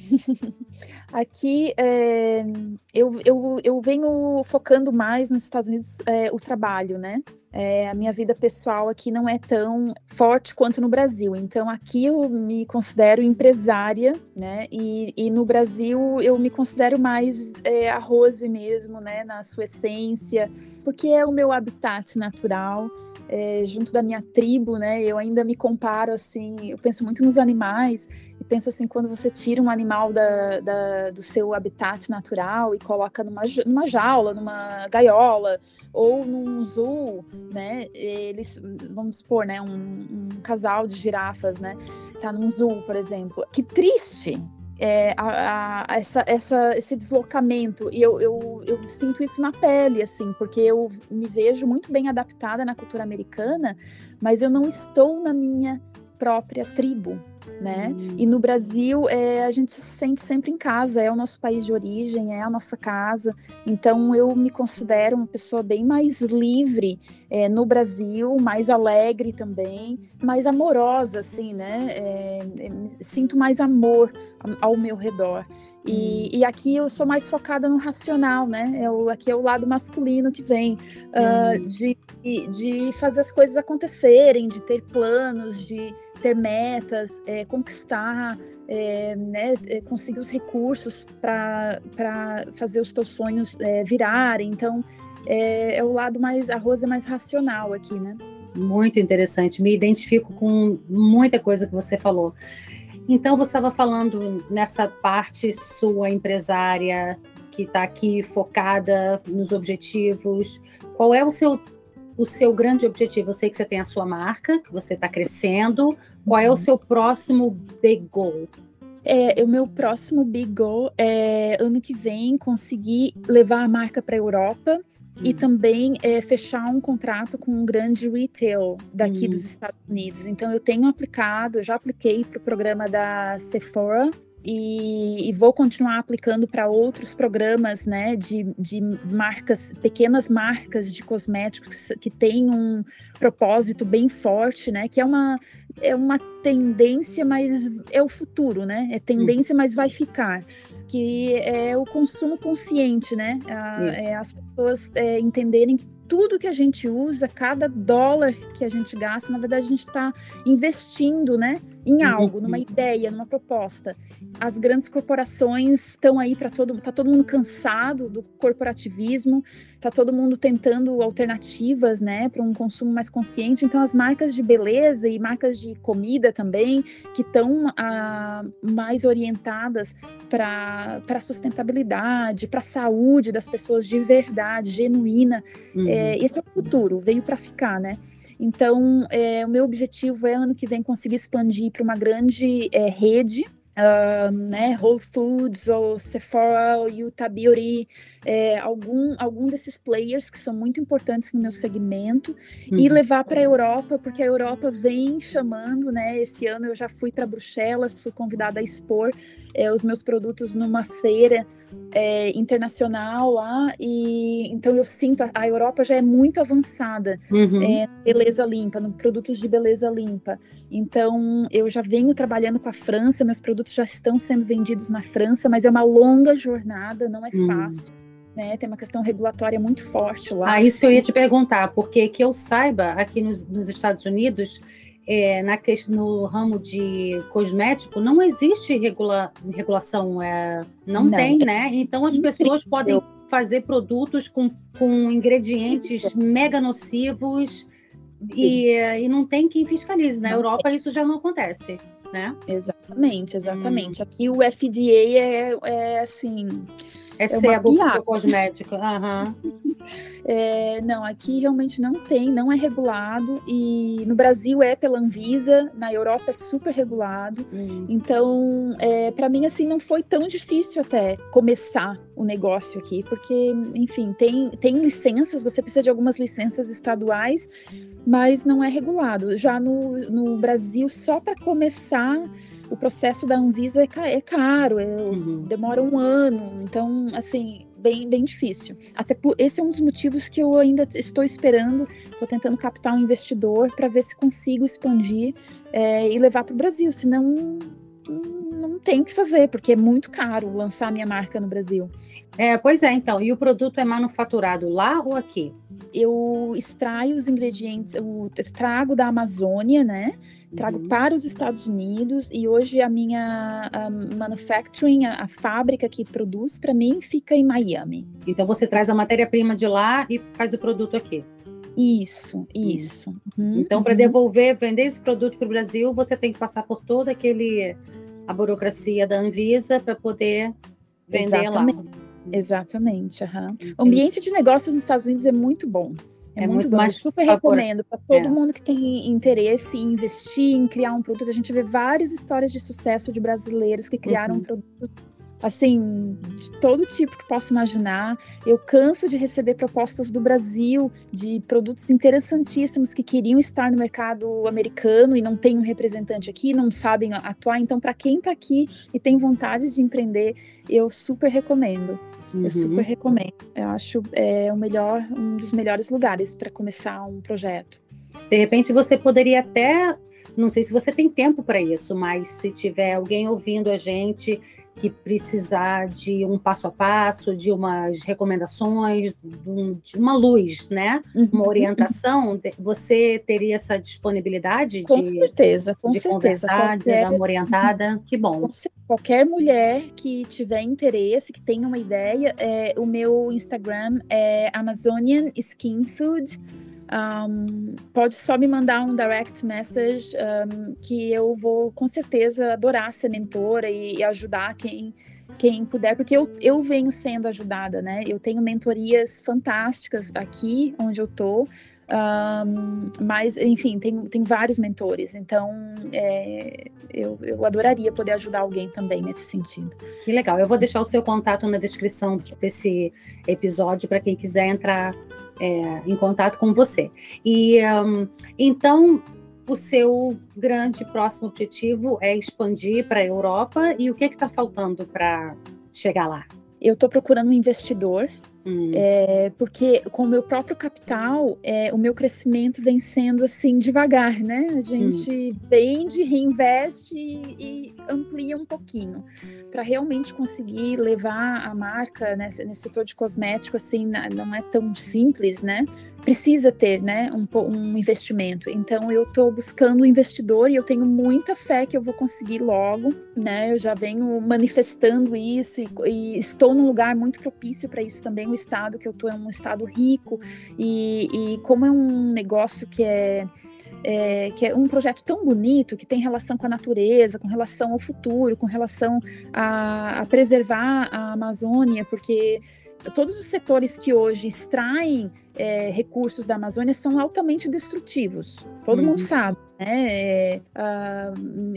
aqui é, eu, eu, eu venho focando mais nos Estados Unidos é, o trabalho, né? É, a minha vida pessoal aqui não é tão forte quanto no Brasil. Então, aqui eu me considero empresária, né? E, e no Brasil eu me considero mais é, a Rose mesmo, né? Na sua essência, porque é o meu habitat natural é, junto da minha tribo, né? Eu ainda me comparo assim, eu penso muito nos animais e penso assim, quando você tira um animal da, da, do seu habitat natural e coloca numa, numa jaula, numa gaiola ou num zoo, né? Eles, vamos supor, né? Um, um casal de girafas, né? Tá num zoo, por exemplo. Que triste, é, a, a, essa, essa, esse deslocamento. E eu, eu, eu, sinto isso na pele, assim, porque eu me vejo muito bem adaptada na cultura americana, mas eu não estou na minha própria tribo né? E no Brasil, é, a gente se sente sempre em casa, é o nosso país de origem, é a nossa casa. Então, eu me considero uma pessoa bem mais livre é, no Brasil, mais alegre também, mais amorosa, assim, né? É, é sinto mais amor ao meu redor. E, hum. e, aqui eu sou mais focada no racional, né? É aqui é o lado masculino que vem, uh, de, de fazer as coisas acontecerem, de ter planos, de ter metas, é, conquistar, é, né, é, conseguir os recursos para fazer os teus sonhos é, virarem. Então, é, é, o lado mais, a Rosa é mais racional aqui, né? Muito interessante, me identifico com muita coisa que você falou. Então, você estava falando nessa parte sua empresária, que está aqui focada nos objetivos. Qual é o seu o seu grande objetivo? Eu sei que você tem a sua marca, que você está crescendo. Qual é o uhum. seu próximo big goal? É, o meu próximo big goal é ano que vem conseguir levar a marca para a Europa e uhum. também é, fechar um contrato com um grande retail daqui uhum. dos Estados Unidos. Então eu tenho aplicado, eu já apliquei para o programa da Sephora e, e vou continuar aplicando para outros programas, né, de, de marcas, pequenas marcas de cosméticos que têm um propósito bem forte, né, que é uma é uma tendência, mas é o futuro, né? É tendência, mas vai ficar que é o consumo consciente, né? A, é, as pessoas é, entenderem que tudo que a gente usa, cada dólar que a gente gasta, na verdade a gente está investindo, né? Em uhum. algo, numa ideia, numa proposta. As grandes corporações estão aí para todo, tá todo mundo cansado do corporativismo, tá todo mundo tentando alternativas, né, para um consumo mais consciente. Então as marcas de beleza e marcas de comida também que estão ah, mais orientadas para para sustentabilidade, para a saúde das pessoas de verdade, genuína. Uhum. É, esse é o futuro, veio para ficar, né? Então, é, o meu objetivo é ano que vem conseguir expandir para uma grande é, rede Uh, né, Whole Foods ou Sephora ou Utah Beauty, é, algum, algum desses players que são muito importantes no meu segmento uhum. e levar para a Europa, porque a Europa vem chamando, né? Esse ano eu já fui para Bruxelas, fui convidada a expor é, os meus produtos numa feira é, internacional lá, e então eu sinto a, a Europa já é muito avançada uhum. é, beleza limpa, no produtos de beleza limpa. Então eu já venho trabalhando com a França, meus produtos já estão sendo vendidos na França, mas é uma longa jornada, não é uhum. fácil. Né, tem uma questão regulatória muito forte lá. Ah, isso que eu ia te perguntar, porque que eu saiba, aqui nos, nos Estados Unidos, é, na, no ramo de cosmético não existe regula, regulação, é, não, não, tem, né? Então as pessoas podem fazer produtos com, com ingredientes mega nocivos e, e não tem quem fiscalize. Na Europa isso já não acontece, né? Exatamente, exatamente. Hum. Aqui o FDA é, é assim É, é cego o cosmético. Uhum. É, não, aqui realmente não tem, não é regulado. E no Brasil é pela Anvisa, na Europa é super regulado. Hum. Então, é, para mim, assim, não foi tão difícil até começar o negócio aqui, porque, enfim, tem, tem licenças, você precisa de algumas licenças estaduais, mas não é regulado. Já no, no Brasil, só para começar o processo da Anvisa é, é caro, é, uhum. demora um ano, então, assim, bem, bem difícil. Até por, esse é um dos motivos que eu ainda estou esperando, estou tentando captar um investidor para ver se consigo expandir é, e levar para o Brasil, senão não tem o que fazer, porque é muito caro lançar minha marca no Brasil. É, pois é, então. E o produto é manufaturado lá ou aqui? Eu extraio os ingredientes, eu trago da Amazônia, né? Trago uhum. para os Estados Unidos e hoje a minha a manufacturing, a, a, fábrica que produz para mim, fica em Miami. Então você traz a matéria-prima de lá e faz o produto aqui. Isso, isso. Uhum, então, para uhum. devolver, vender esse produto para o Brasil, você tem que passar por toda aquele a burocracia da Anvisa para poder vender Exatamente. lá. Exatamente. Uhum. O ambiente de negócios nos Estados Unidos é muito bom. É, é muito, muito bom. Eu super favor. recomendo para todo é. mundo que tem interesse em investir, em criar um produto. A gente vê várias histórias de sucesso de brasileiros que criaram uhum. produtos assim, de todo tipo que possa imaginar. Eu canso de receber propostas do Brasil de produtos interessantíssimos que queriam estar no mercado americano e não tem um representante aqui, não sabem atuar. Então, para quem está aqui e tem vontade de empreender, eu super recomendo. Uhum. Eu super recomendo. Eu acho é o melhor, um dos melhores lugares para começar um projeto. De repente, você poderia até não sei se você tem tempo para isso, mas se tiver alguém ouvindo a gente que precisar de um passo a passo, de umas recomendações, de uma luz, né? Uhum. Uma orientação, você teria essa disponibilidade com de, certeza, com de certeza. conversar, qualquer, de dar uma orientada? Que bom. Qualquer mulher que tiver interesse, que tenha uma ideia, é, o meu Instagram é Amazonian Skin Food. Um, pode só me mandar um direct message um, que eu vou com certeza adorar ser mentora e, e, ajudar quem quem puder, porque eu, eu venho sendo ajudada, né? Eu tenho mentorias fantásticas aqui onde eu tô, um, mas enfim, tem, tem vários mentores, então é, eu, eu adoraria poder ajudar alguém também nesse sentido. Que legal, eu vou deixar o seu contato na descrição desse episódio para quem quiser entrar é, em contato com você. E um, então o seu grande próximo objetivo é expandir para a Europa e o que está faltando para chegar lá? Eu estou procurando um investidor Hum. É, porque com o meu próprio capital, é, o meu crescimento vem sendo assim devagar, né? A gente hum. vende, reinveste e, e amplia um pouquinho para realmente conseguir levar a marca nesse, nesse, setor de cosmético assim não é tão simples, né? Precisa ter, né, um, um investimento. Então eu estou buscando um investidor e eu tenho muita fé que eu vou conseguir logo, né? Eu já venho manifestando isso e, e estou num lugar muito propício para isso também estado que eu tô é um estado rico e, e como é um negócio que é, é, que é um projeto tão bonito, que tem relação com a natureza, com relação ao futuro, com relação a, a preservar a Amazônia, porque todos os setores que hoje extraem é, recursos da Amazônia são altamente destrutivos. Todo uhum. mundo sabe, né? É,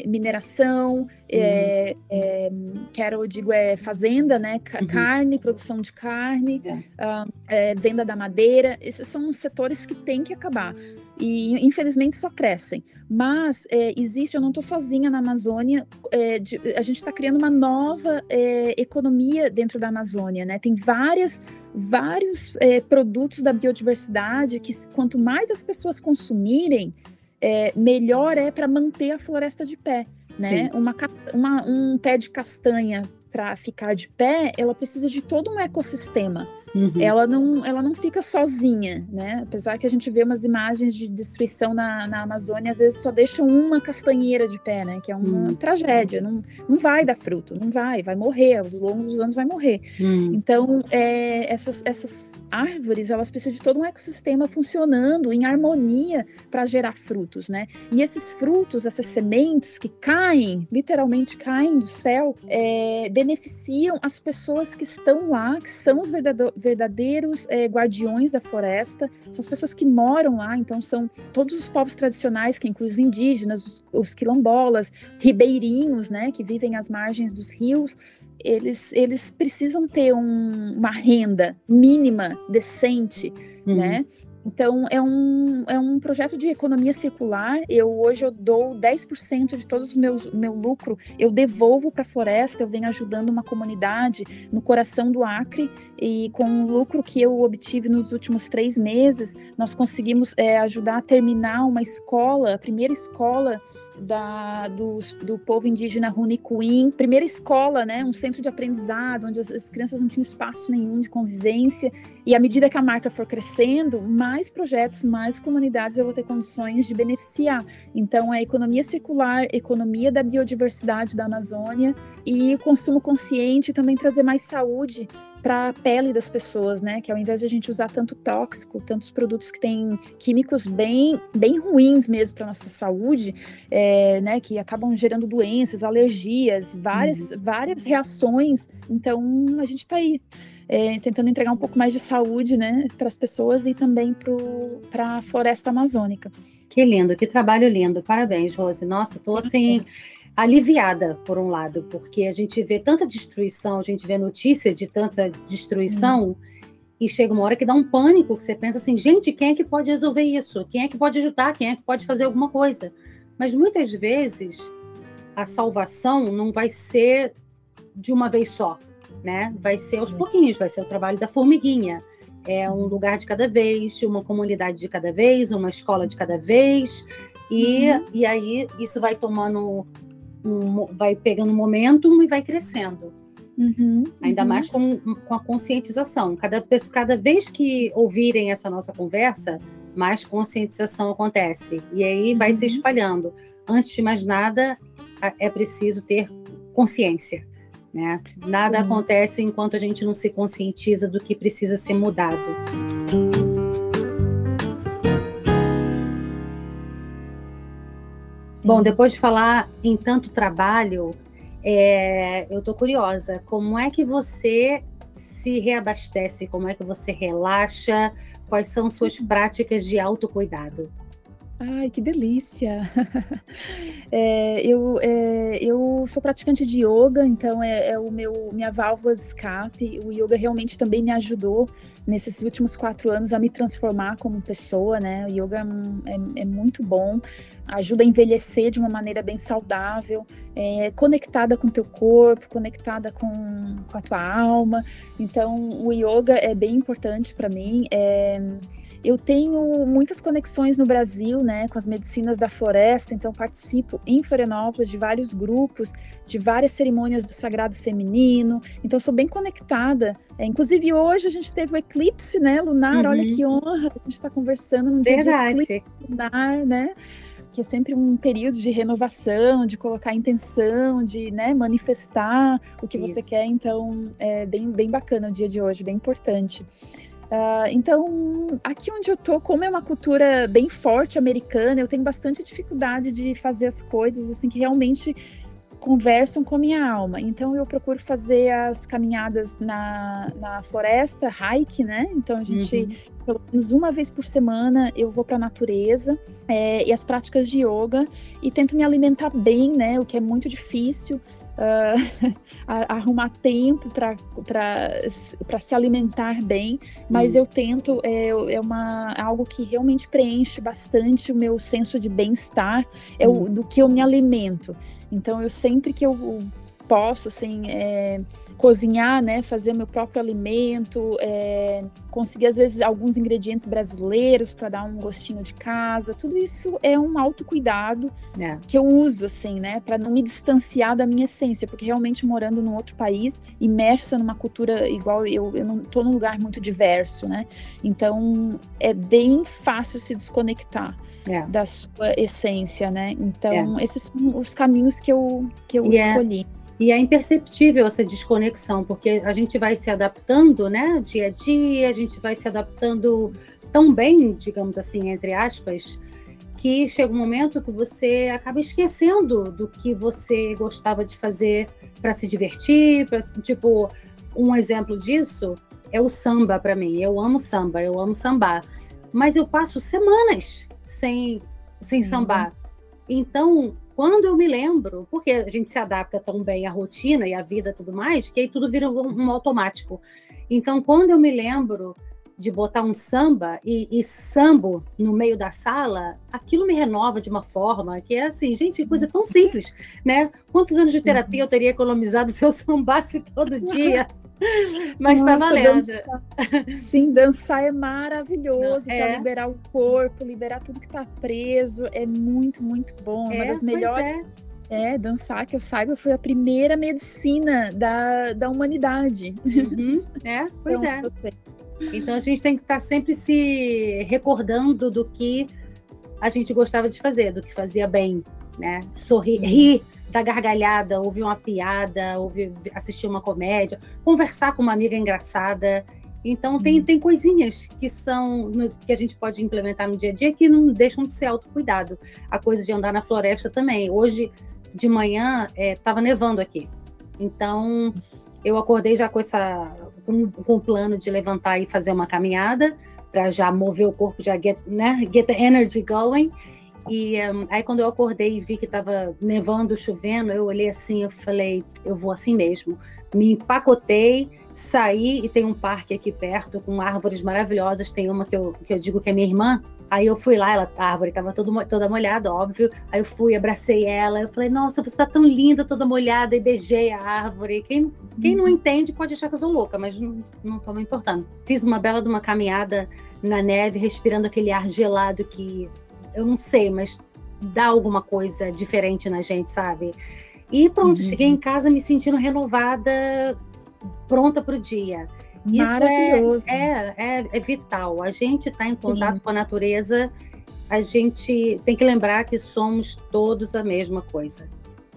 mineração, é, uhum. é, quero digo é fazenda, né? Uhum. Carne, produção de carne, é. venda da madeira. Esses são setores que têm que acabar e infelizmente só crescem. Mas é, existe, eu não estou sozinha na Amazônia, é, de, a gente está criando uma nova é, economia dentro da Amazônia, né? Tem várias, vários é, produtos da biodiversidade que quanto mais as pessoas consumirem, é, melhor é para manter a floresta de pé, né? Uma, uma, um pé de castanha para ficar de pé, ela precisa de todo um ecossistema uhum. ela, não, ela não fica sozinha, né? Apesar que a gente vê umas imagens de destruição na, na Amazônia, às vezes só deixam uma castanheira de pé, né? Que é uma uhum. tragédia, não, não vai dar fruto, não vai, vai morrer, ao longo dos anos vai morrer. Uhum. Então, é, essas, essas árvores, elas precisam de todo um ecossistema funcionando em harmonia para gerar frutos, né? E esses frutos, essas sementes que caem, literalmente caem do céu, é, beneficiam as pessoas que estão lá, que são os verdadeiros é, guardiões da floresta, são as pessoas que moram lá, então são todos os povos tradicionais, que incluem os indígenas, os, os quilombolas, ribeirinhos, né, que vivem às margens dos rios, eles, eles precisam ter um, uma renda mínima, decente, uhum. né? Então, é um, é um projeto de economia circular. Eu hoje eu dou 10% de todo o meu lucro, eu devolvo para a floresta, eu venho ajudando uma comunidade no coração do Acre, e com o lucro que eu obtive nos últimos três meses, nós conseguimos é, ajudar a terminar uma escola, a primeira escola da, do, do povo indígena Runicuim, primeira escola, né, um centro de aprendizado, onde as, as, crianças não tinham espaço nenhum de convivência. E à medida que a marca for crescendo, mais projetos, mais comunidades eu vou ter condições de beneficiar. Então, é economia circular, economia da biodiversidade da Amazônia e consumo consciente também trazer mais saúde para a pele das pessoas, né? Que ao invés de a gente usar tanto tóxico, tantos produtos que têm químicos bem, bem ruins mesmo para nossa saúde, é, né? Que acabam gerando doenças, alergias, várias, uhum. várias reações. Então a gente está aí. É, tentando entregar um pouco mais de saúde né, para as pessoas e também para a floresta amazônica. Que lindo, que trabalho lindo. Parabéns, Rose. Nossa, estou assim aliviada, por um lado, porque a gente vê tanta destruição, a gente vê notícia de tanta destruição, e chega uma hora que dá um pânico, que você pensa assim, gente, quem é que pode resolver isso? Quem é que pode ajudar? Quem é que pode fazer alguma coisa? Mas muitas vezes a salvação não vai ser de uma vez só, né? Vai ser aos pouquinhos, vai ser o trabalho da formiguinha. É um lugar de cada vez, uma comunidade de cada vez, uma escola de cada vez, e, uhum. e aí isso vai tomando um, vai pegando momentum e vai crescendo. Uhum, Ainda uhum. mais com, com a conscientização. Cada, cada vez que ouvirem essa nossa conversa, mais conscientização acontece. E aí vai se uhum. espalhando. Antes de mais nada, é preciso ter consciência. Né? Nada acontece enquanto a gente não se conscientiza do que precisa ser mudado. Bom, depois de falar em tanto trabalho, é, eu estou curiosa. Como é que você se reabastece? Como é que você relaxa? Quais são suas práticas de autocuidado? Ai, que delícia! é, eu, é, eu sou praticante de yoga, então é, é, o meu minha válvula de escape. O yoga realmente também me ajudou nesses últimos quatro anos a me transformar como pessoa, né? O yoga é, é muito bom, ajuda a envelhecer de uma maneira bem saudável, é, conectada com o teu corpo, conectada com, com a tua alma. Então, o yoga é bem importante para mim. É, eu tenho muitas conexões no Brasil, né, com as medicinas da floresta, então participo em Florianópolis de vários grupos, de várias cerimônias do sagrado feminino, então sou bem conectada. É, inclusive hoje a gente teve o eclipse, né, lunar, uhum. olha que honra, a gente está conversando no dia Verdade. de eclipse lunar, né, que é sempre um período de renovação, de colocar intenção, de né, manifestar o que Isso. você quer. Então, é bem, bem bacana o dia de hoje, bem importante. Uh, então, aqui onde eu tô, como é uma cultura bem forte americana, eu tenho bastante dificuldade de fazer as coisas assim que realmente conversam com a minha alma. Então, eu procuro fazer as caminhadas na, na floresta, hike, né? Então, a gente, uhum. pelo menos uma vez por semana, eu vou para a natureza é, e as práticas de yoga e tento me alimentar bem, né? O que é muito difícil uh, arrumar tempo para se alimentar bem, mas hum. eu tento, é, é uma, algo que realmente preenche bastante o meu senso de bem-estar, é hum. o, do que eu me alimento. Então, eu sempre que eu posso, assim, é, cozinhar, né, fazer meu próprio alimento, é, conseguir às vezes alguns ingredientes brasileiros para dar um gostinho de casa, tudo isso é um autocuidado é. que eu uso assim, né, para não me distanciar da minha essência, porque realmente morando num outro país, imersa numa cultura igual eu, eu não tô num lugar muito diverso, né? Então é bem fácil se desconectar. É. da sua essência, né? Então, é. esses são os caminhos que eu, que eu é escolhi. E é imperceptível essa desconexão, porque a gente vai se adaptando, né, dia a dia, a gente vai se adaptando tão bem, digamos assim, entre aspas, que chega um momento que você acaba esquecendo do que você gostava de fazer para se divertir, pra, tipo, um exemplo disso é o samba para mim. Eu amo samba, eu amo sambar, mas eu passo semanas sem sem uhum. sambar. Então, quando eu me lembro, porque a gente se adapta tão bem à rotina e à vida e tudo mais, que aí tudo vira um, um automático. Então, quando eu me lembro de botar um samba e, e sambo no meio da sala, aquilo me renova de uma forma que é assim, gente, coisa tão simples, né? Quantos anos de terapia eu teria economizado se eu sambasse todo dia? Mas tá valendo. Dançar. Sim, dançar é maravilhoso para é. liberar o corpo, liberar tudo que tá preso. É muito, muito bom. É, uma das melhores. É. é. dançar, que eu saiba, foi a primeira medicina da, da humanidade. Uhum. É, pois então, é. Então a gente tem que estar tá sempre se recordando do que a gente gostava de fazer, do que fazia bem, né? Sorrir, rir dar gargalhada, ouvir uma piada, ouvir, assistir uma comédia, conversar com uma amiga engraçada. Então tem, hum. tem coisinhas que são no, que a gente pode implementar no dia a dia que não deixam de ser autocuidado. A coisa de andar na floresta também. Hoje de manhã estava é, nevando aqui. Então eu acordei já com essa com, com o plano de levantar e fazer uma caminhada para já mover o corpo, já get, né, get the energy going. E um, aí quando eu acordei e vi que estava nevando, chovendo, eu olhei assim, eu falei, eu vou assim mesmo. Me empacotei, saí e tem um parque aqui perto com árvores maravilhosas. Tem uma que eu, que eu digo que é minha irmã. Aí eu fui lá, ela, a árvore estava toda molhada, óbvio. Aí eu fui, abracei ela. Eu falei, nossa, você está tão linda, toda molhada. E beijei a árvore. Quem, quem não uhum. entende pode achar que eu sou louca, mas não, não me importando. Fiz uma bela de uma caminhada na neve, respirando aquele ar gelado que eu não sei, mas dá alguma coisa diferente na gente, sabe? E pronto, uhum. cheguei em casa me sentindo renovada, pronta para o dia. Isso é, é, é, é, vital. A gente está em contato Sim. com a natureza, a gente tem que lembrar que somos todos a mesma coisa.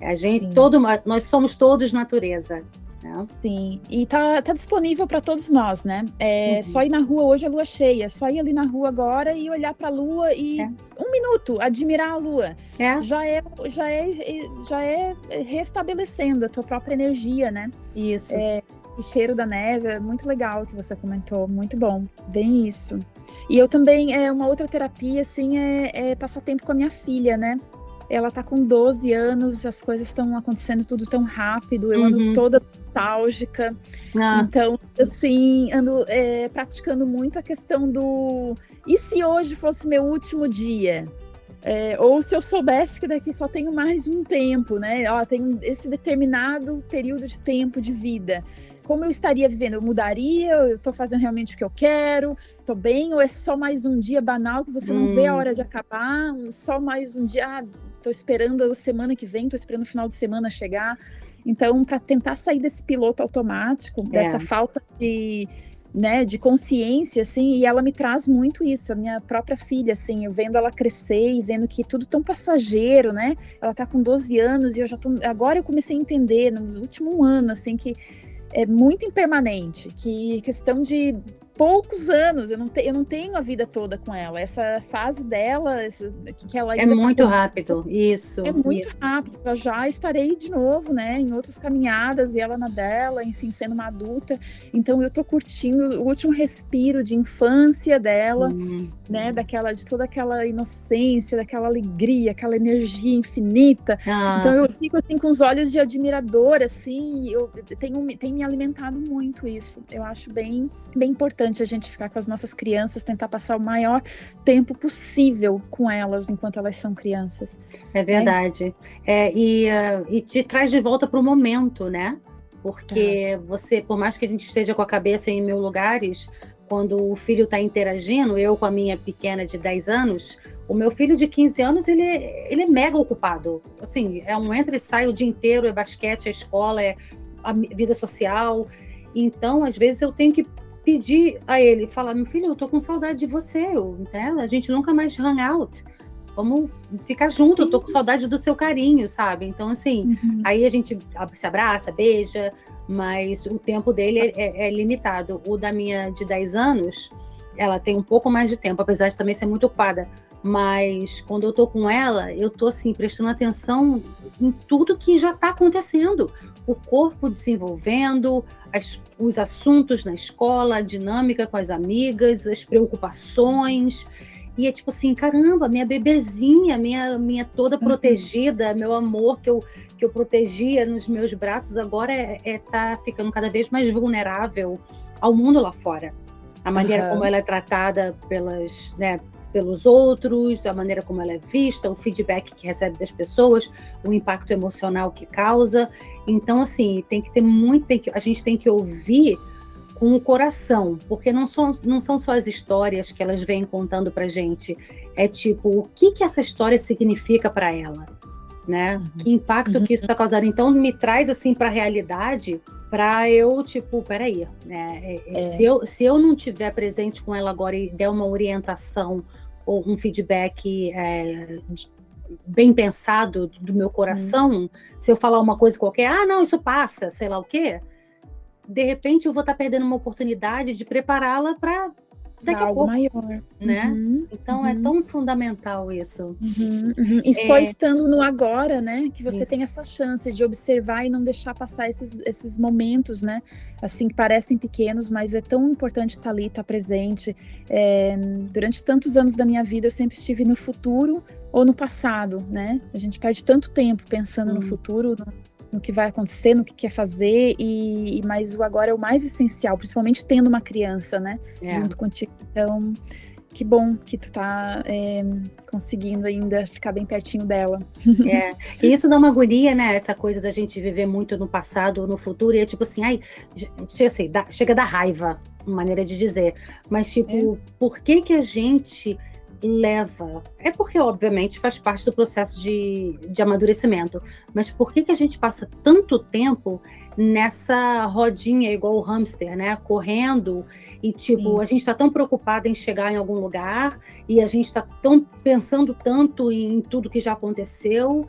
A gente, Sim. todo, nós somos todos natureza. Né? Sim, e tá, tá disponível para todos nós, né? É uhum. só ir na rua hoje é lua cheia, só ir ali na rua agora e olhar para a lua e é. um minuto admirar a lua. É. Já é já é já é restabelecendo a tua própria energia, né? Isso. É, e cheiro da neve, é muito legal que você comentou, muito bom, bem isso. E eu também, é uma outra terapia, assim, é, é passar tempo com a minha filha, né? Ela tá com 12 anos, as coisas estão acontecendo tudo tão rápido, eu uhum. ando toda nostálgica. Ah. Então, assim, ando é, praticando muito a questão do e se hoje fosse meu último dia? É, ou se eu soubesse que daqui só tenho mais um tempo, né? Ó, tem esse determinado período de tempo de vida como eu estaria vivendo? Eu mudaria? Eu estou fazendo realmente o que eu quero? Estou bem? Ou é só mais um dia banal que você hum. não vê a hum. hora de acabar? Só mais um dia? Ah, estou esperando a semana que vem, estou esperando o final de semana chegar. Então, para tentar sair desse piloto automático, é. dessa falta de, né, de consciência, assim, e ela me traz muito isso, a minha própria filha, assim, eu vendo ela crescer e vendo que tudo tão passageiro, né? Ela tá com 12 anos e eu já tô, agora eu comecei a entender no último ano, assim, que é muito impermanente, que questão de poucos anos, eu não, te, eu não tenho a vida toda com ela. Essa fase dela, essa, que ela é muito tá rápido, isso. É muito isso. rápido. Eu já estarei de novo, né, em outras caminhadas e ela na dela, enfim, sendo uma adulta. Então eu tô curtindo o último respiro de infância dela, hum. né, daquela de toda aquela inocência, daquela alegria, aquela energia infinita. Ah. Então eu fico assim com os olhos de admiradora, assim, eu tenho tem me alimentado muito isso. Eu acho bem bem importante importante a gente ficar com as nossas crianças, tentar passar o maior tempo possível com elas enquanto elas são crianças. É verdade. É, e, uh, e te traz de volta para o momento, né? Porque é. você, por mais que a gente esteja com a cabeça em mil lugares, quando o filho está interagindo, eu com a minha pequena de 10 anos, o meu filho de 15 anos, ele, ele é mega ocupado. Assim, é um entra e sai o dia inteiro, é basquete, é escola, é a vida social. Então, às vezes, eu tenho que pedir a ele, falar, meu filho, eu tô com saudade de você, eu, né? a gente nunca mais hang out. Vamos ficar junto, Sim. eu tô com saudade do seu carinho, sabe? Então, assim, uhum. aí a gente se abraça, beija, mas o tempo dele é, é, é, limitado. O da minha de 10 anos, ela tem um pouco mais de tempo, apesar de também ser muito ocupada. Mas quando eu tô com ela, eu tô assim, prestando atenção em tudo que já está acontecendo. O corpo desenvolvendo, as, os assuntos na escola, a dinâmica com as amigas, as preocupações. E é tipo assim, caramba, minha bebezinha, minha, minha toda uhum. protegida, meu amor que eu, que eu protegia nos meus braços, agora é, é tá ficando cada vez mais vulnerável ao mundo lá fora. A maneira uhum. como ela é tratada pelas, né, pelos outros, a maneira como ela é vista, o feedback que recebe das pessoas, o impacto emocional que causa. Então, assim, tem que ter muito, tem que, a gente tem que ouvir com o coração, porque não são, não são só as histórias que elas vêm contando para gente, é tipo, o que, que essa história significa para ela, né? Uhum. Que impacto uhum. que isso está causando. Então, me traz, assim, para a realidade, para eu, tipo, peraí, né? É, é. é. Se, eu, se eu não tiver presente com ela agora e der uma orientação ou um feedback é, bem pensado do meu coração, se eu falar uma coisa qualquer, ah, não, isso passa, sei lá o quê, de repente eu vou estar perdendo uma oportunidade de prepará-la para daqui a pouco, maior. né? Uhum, então é uhum. é tão fundamental isso. Uhum, uhum. e é... só estando no agora, né, que você isso. tem essa chance de observar e não deixar passar esses, esses momentos, né, assim que parecem pequenos, mas é tão importante estar ali, estar presente. É, durante tantos anos da minha vida eu sempre estive no futuro ou no passado, né? A gente perde tanto tempo pensando no futuro, no no que vai acontecer, no que quer fazer, e, mas o agora é o mais essencial, principalmente tendo uma criança, né, é. junto contigo. Então, que bom que tu tá é, conseguindo ainda ficar bem pertinho dela. É, e isso dá uma agonia, né? Essa coisa da gente viver muito no passado ou no futuro, e é tipo assim, ai, sei assim, dá, chega da raiva, maneira de dizer. Mas, tipo, é. por que que a gente leva. É porque, obviamente, faz parte do processo de, de amadurecimento. Mas por que, que a gente passa tanto tempo nessa rodinha igual o hamster, né? Correndo e tipo, Sim. a gente está tão preocupada em chegar em algum lugar e a gente está tão pensando tanto em tudo que já aconteceu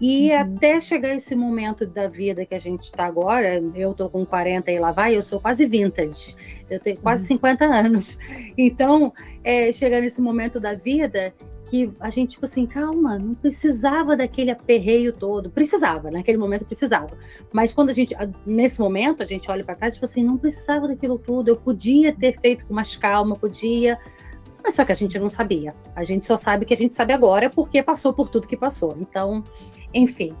e uhum. até chegar esse momento da vida que a gente está agora, eu tô com 40 e lá vai, eu sou quase vintage. Eu tenho quase uhum. 50 anos. Então, é, nesse momento da vida que a gente, tipo assim, calma, não precisava daquele aperreio todo. Precisava, naquele momento precisava. Mas quando a gente, nesse momento, a gente olha para trás, tipo assim, não precisava daquilo tudo. Eu podia ter feito com mais calma, podia mas só que a gente não sabia. A gente só sabe que a gente sabe agora porque passou por tudo que passou. Então, enfim,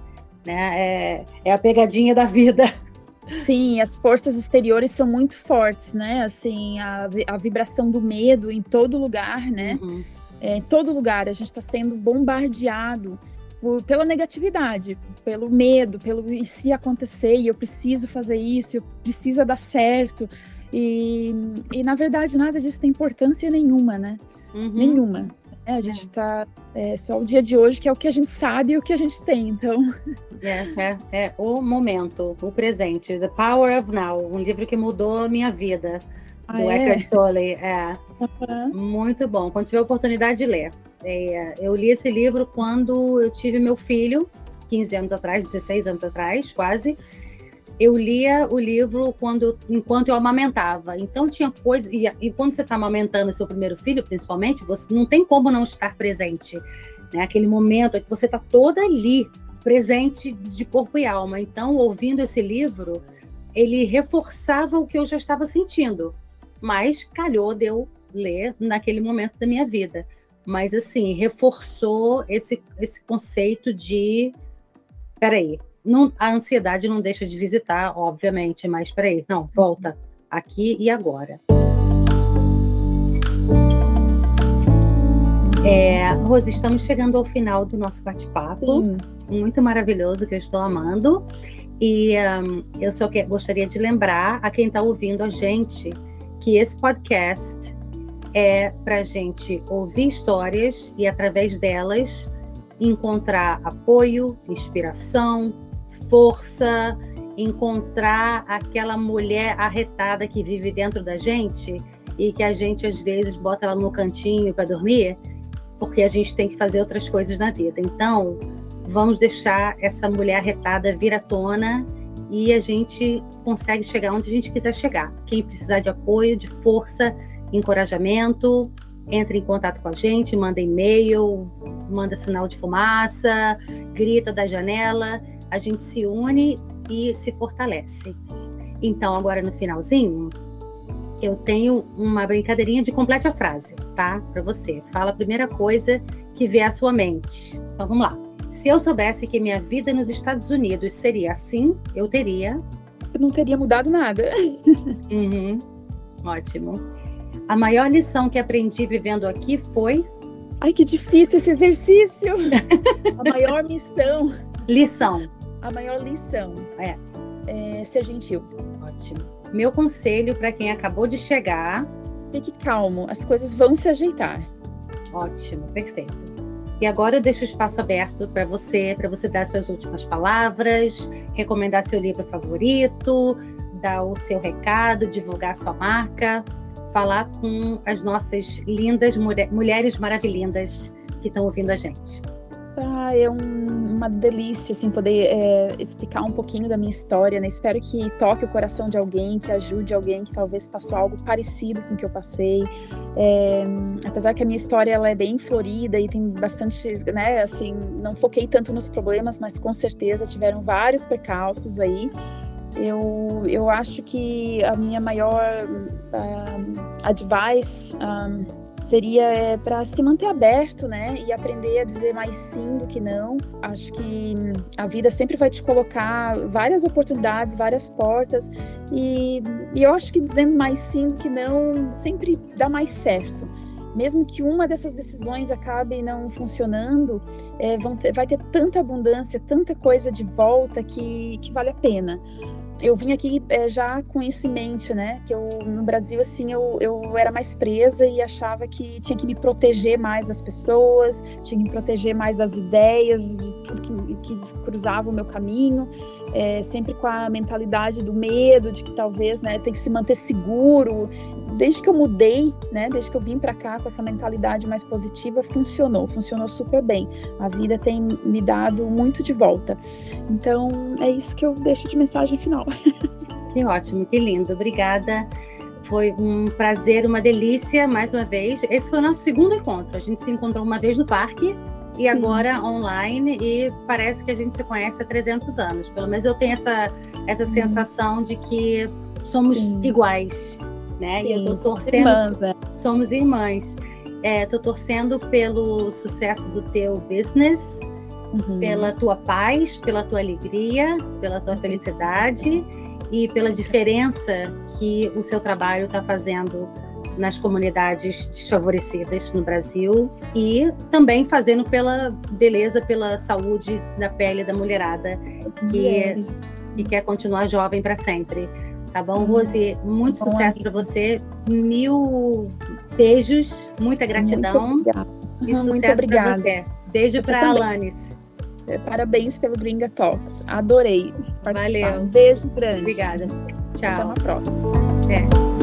né? É, é a pegadinha da vida. Sim, as forças exteriores são muito fortes, né? Assim, a, a vibração do medo em todo lugar, né? Uhum. É, em todo lugar a gente está sendo bombardeado por, pela negatividade, pelo medo, pelo e se acontecer, e eu preciso fazer isso, eu precisa dar certo. E, e na verdade nada disso tem importância nenhuma, né? Uhum. Nenhuma. É, a gente está é. é, só o dia de hoje que é o que a gente sabe e o que a gente tem, então. É, é, é o momento, o presente, The Power of Now, um livro que mudou a minha vida, ah, do é? Eckhart Tolle. É, uhum. muito bom. Quando tiver oportunidade de ler. É, eu li esse livro quando eu tive meu filho, 15 anos atrás, 16 anos atrás, quase eu lia o livro quando, enquanto eu amamentava. Então tinha coisa e, e quando você está amamentando seu primeiro filho, principalmente, você não tem como não estar presente, né? Aquele momento é que você está toda ali, presente de corpo e alma. Então, ouvindo esse livro, ele reforçava o que eu já estava sentindo, mas calhou de eu ler naquele momento da minha vida. Mas assim, reforçou esse esse conceito de peraí, não, a ansiedade não deixa de visitar, obviamente, mas peraí, não, volta aqui e agora. É, Rose, estamos chegando ao final do nosso bate-papo. Hum. Muito maravilhoso, que eu estou amando. E um, eu só que, gostaria de lembrar a quem está ouvindo a gente que esse podcast é para gente ouvir histórias e, através delas, encontrar apoio, inspiração, força, encontrar aquela mulher arretada que vive dentro da gente e que a gente às vezes bota ela no cantinho para dormir, porque a gente tem que fazer outras coisas na vida. Então, vamos deixar essa mulher arretada vir à tona e a gente consegue chegar onde a gente quiser chegar. Quem precisar de apoio, de força, encorajamento, entre em contato com a gente, manda e-mail, manda sinal de fumaça, grita da janela, a gente se une e se fortalece. Então, agora no finalzinho, eu tenho uma brincadeirinha de complete a frase, tá? Para você. Fala a primeira coisa que vier à sua mente. Então vamos lá. Se eu soubesse que minha vida nos Estados Unidos seria assim, eu teria. Eu não teria mudado nada. Uhum. Ótimo. A maior lição que aprendi vivendo aqui foi. Ai, que difícil esse exercício! a maior missão. Lição. A maior lição. É. é ser gentil. Ótimo. Meu conselho para quem acabou de chegar. Fique calmo, as coisas vão se ajeitar. Ótimo, perfeito. E agora eu deixo o espaço aberto para você, para você dar suas últimas palavras, recomendar seu livro favorito, dar o seu recado, divulgar sua marca, falar com as nossas lindas mulheres maravilhindas que estão ouvindo a gente. Ah, é um, uma delícia, assim, poder é, explicar um pouquinho da minha história, né? Espero que toque o coração de alguém, que ajude alguém que talvez passou algo parecido com o que eu passei. É, apesar que a minha história, ela é bem florida e tem bastante, né, assim, não foquei tanto nos problemas, mas com certeza tiveram vários percalços aí. Eu, eu acho que a minha maior um, advice... Um, seria é, para se manter aberto, né? E aprender a dizer mais sim do que não. Acho que a vida sempre vai te colocar várias oportunidades, várias portas, e, e eu acho que dizendo mais sim do que não sempre dá mais certo mesmo que uma dessas decisões acabe não funcionando, é, ter, vai ter tanta abundância, tanta coisa de volta que, que vale a pena eu vim aqui é, já com isso em mente, né? Que eu no Brasil assim eu, eu era mais presa e achava que tinha que me proteger mais das pessoas, tinha que me proteger mais das ideias, de tudo que, que cruzava o meu caminho, é, sempre com a mentalidade do medo, de que talvez, né, tem que se manter seguro. Desde que eu mudei, né? Desde que eu vim para cá com essa mentalidade mais positiva, funcionou, funcionou super bem. A vida tem me dado muito de volta. Então é isso que eu deixo de mensagem final. Que ótimo, que lindo. Obrigada. Foi um prazer, uma delícia, mais uma vez. Esse foi o nosso segundo encontro. A gente se encontrou uma vez no parque e agora online e parece que a gente se conhece há 300 anos. Pelo menos eu tenho essa, essa hum. sensação de que somos Sim. iguais, né? Sim, e eu tô torcendo. Irmãs, né? Somos irmãs. É, torcendo pelo sucesso do teu business, uhum. pela tua paz, pela tua alegria, pela tua felicidade e pela diferença que o seu trabalho está fazendo nas comunidades desfavorecidas no Brasil e também fazendo pela beleza, pela saúde da pele da mulherada que, que quer continuar jovem para sempre. Tá bom, uhum. Rose? Muito bom, sucesso para você. Mil beijos, muita gratidão e sucesso para você. Beijo para Alanis. É, parabéns pelo Gringa Talks. Adorei participar. Valeu. Um beijo grande. Obrigada. Tchau. Até uma próxima. É.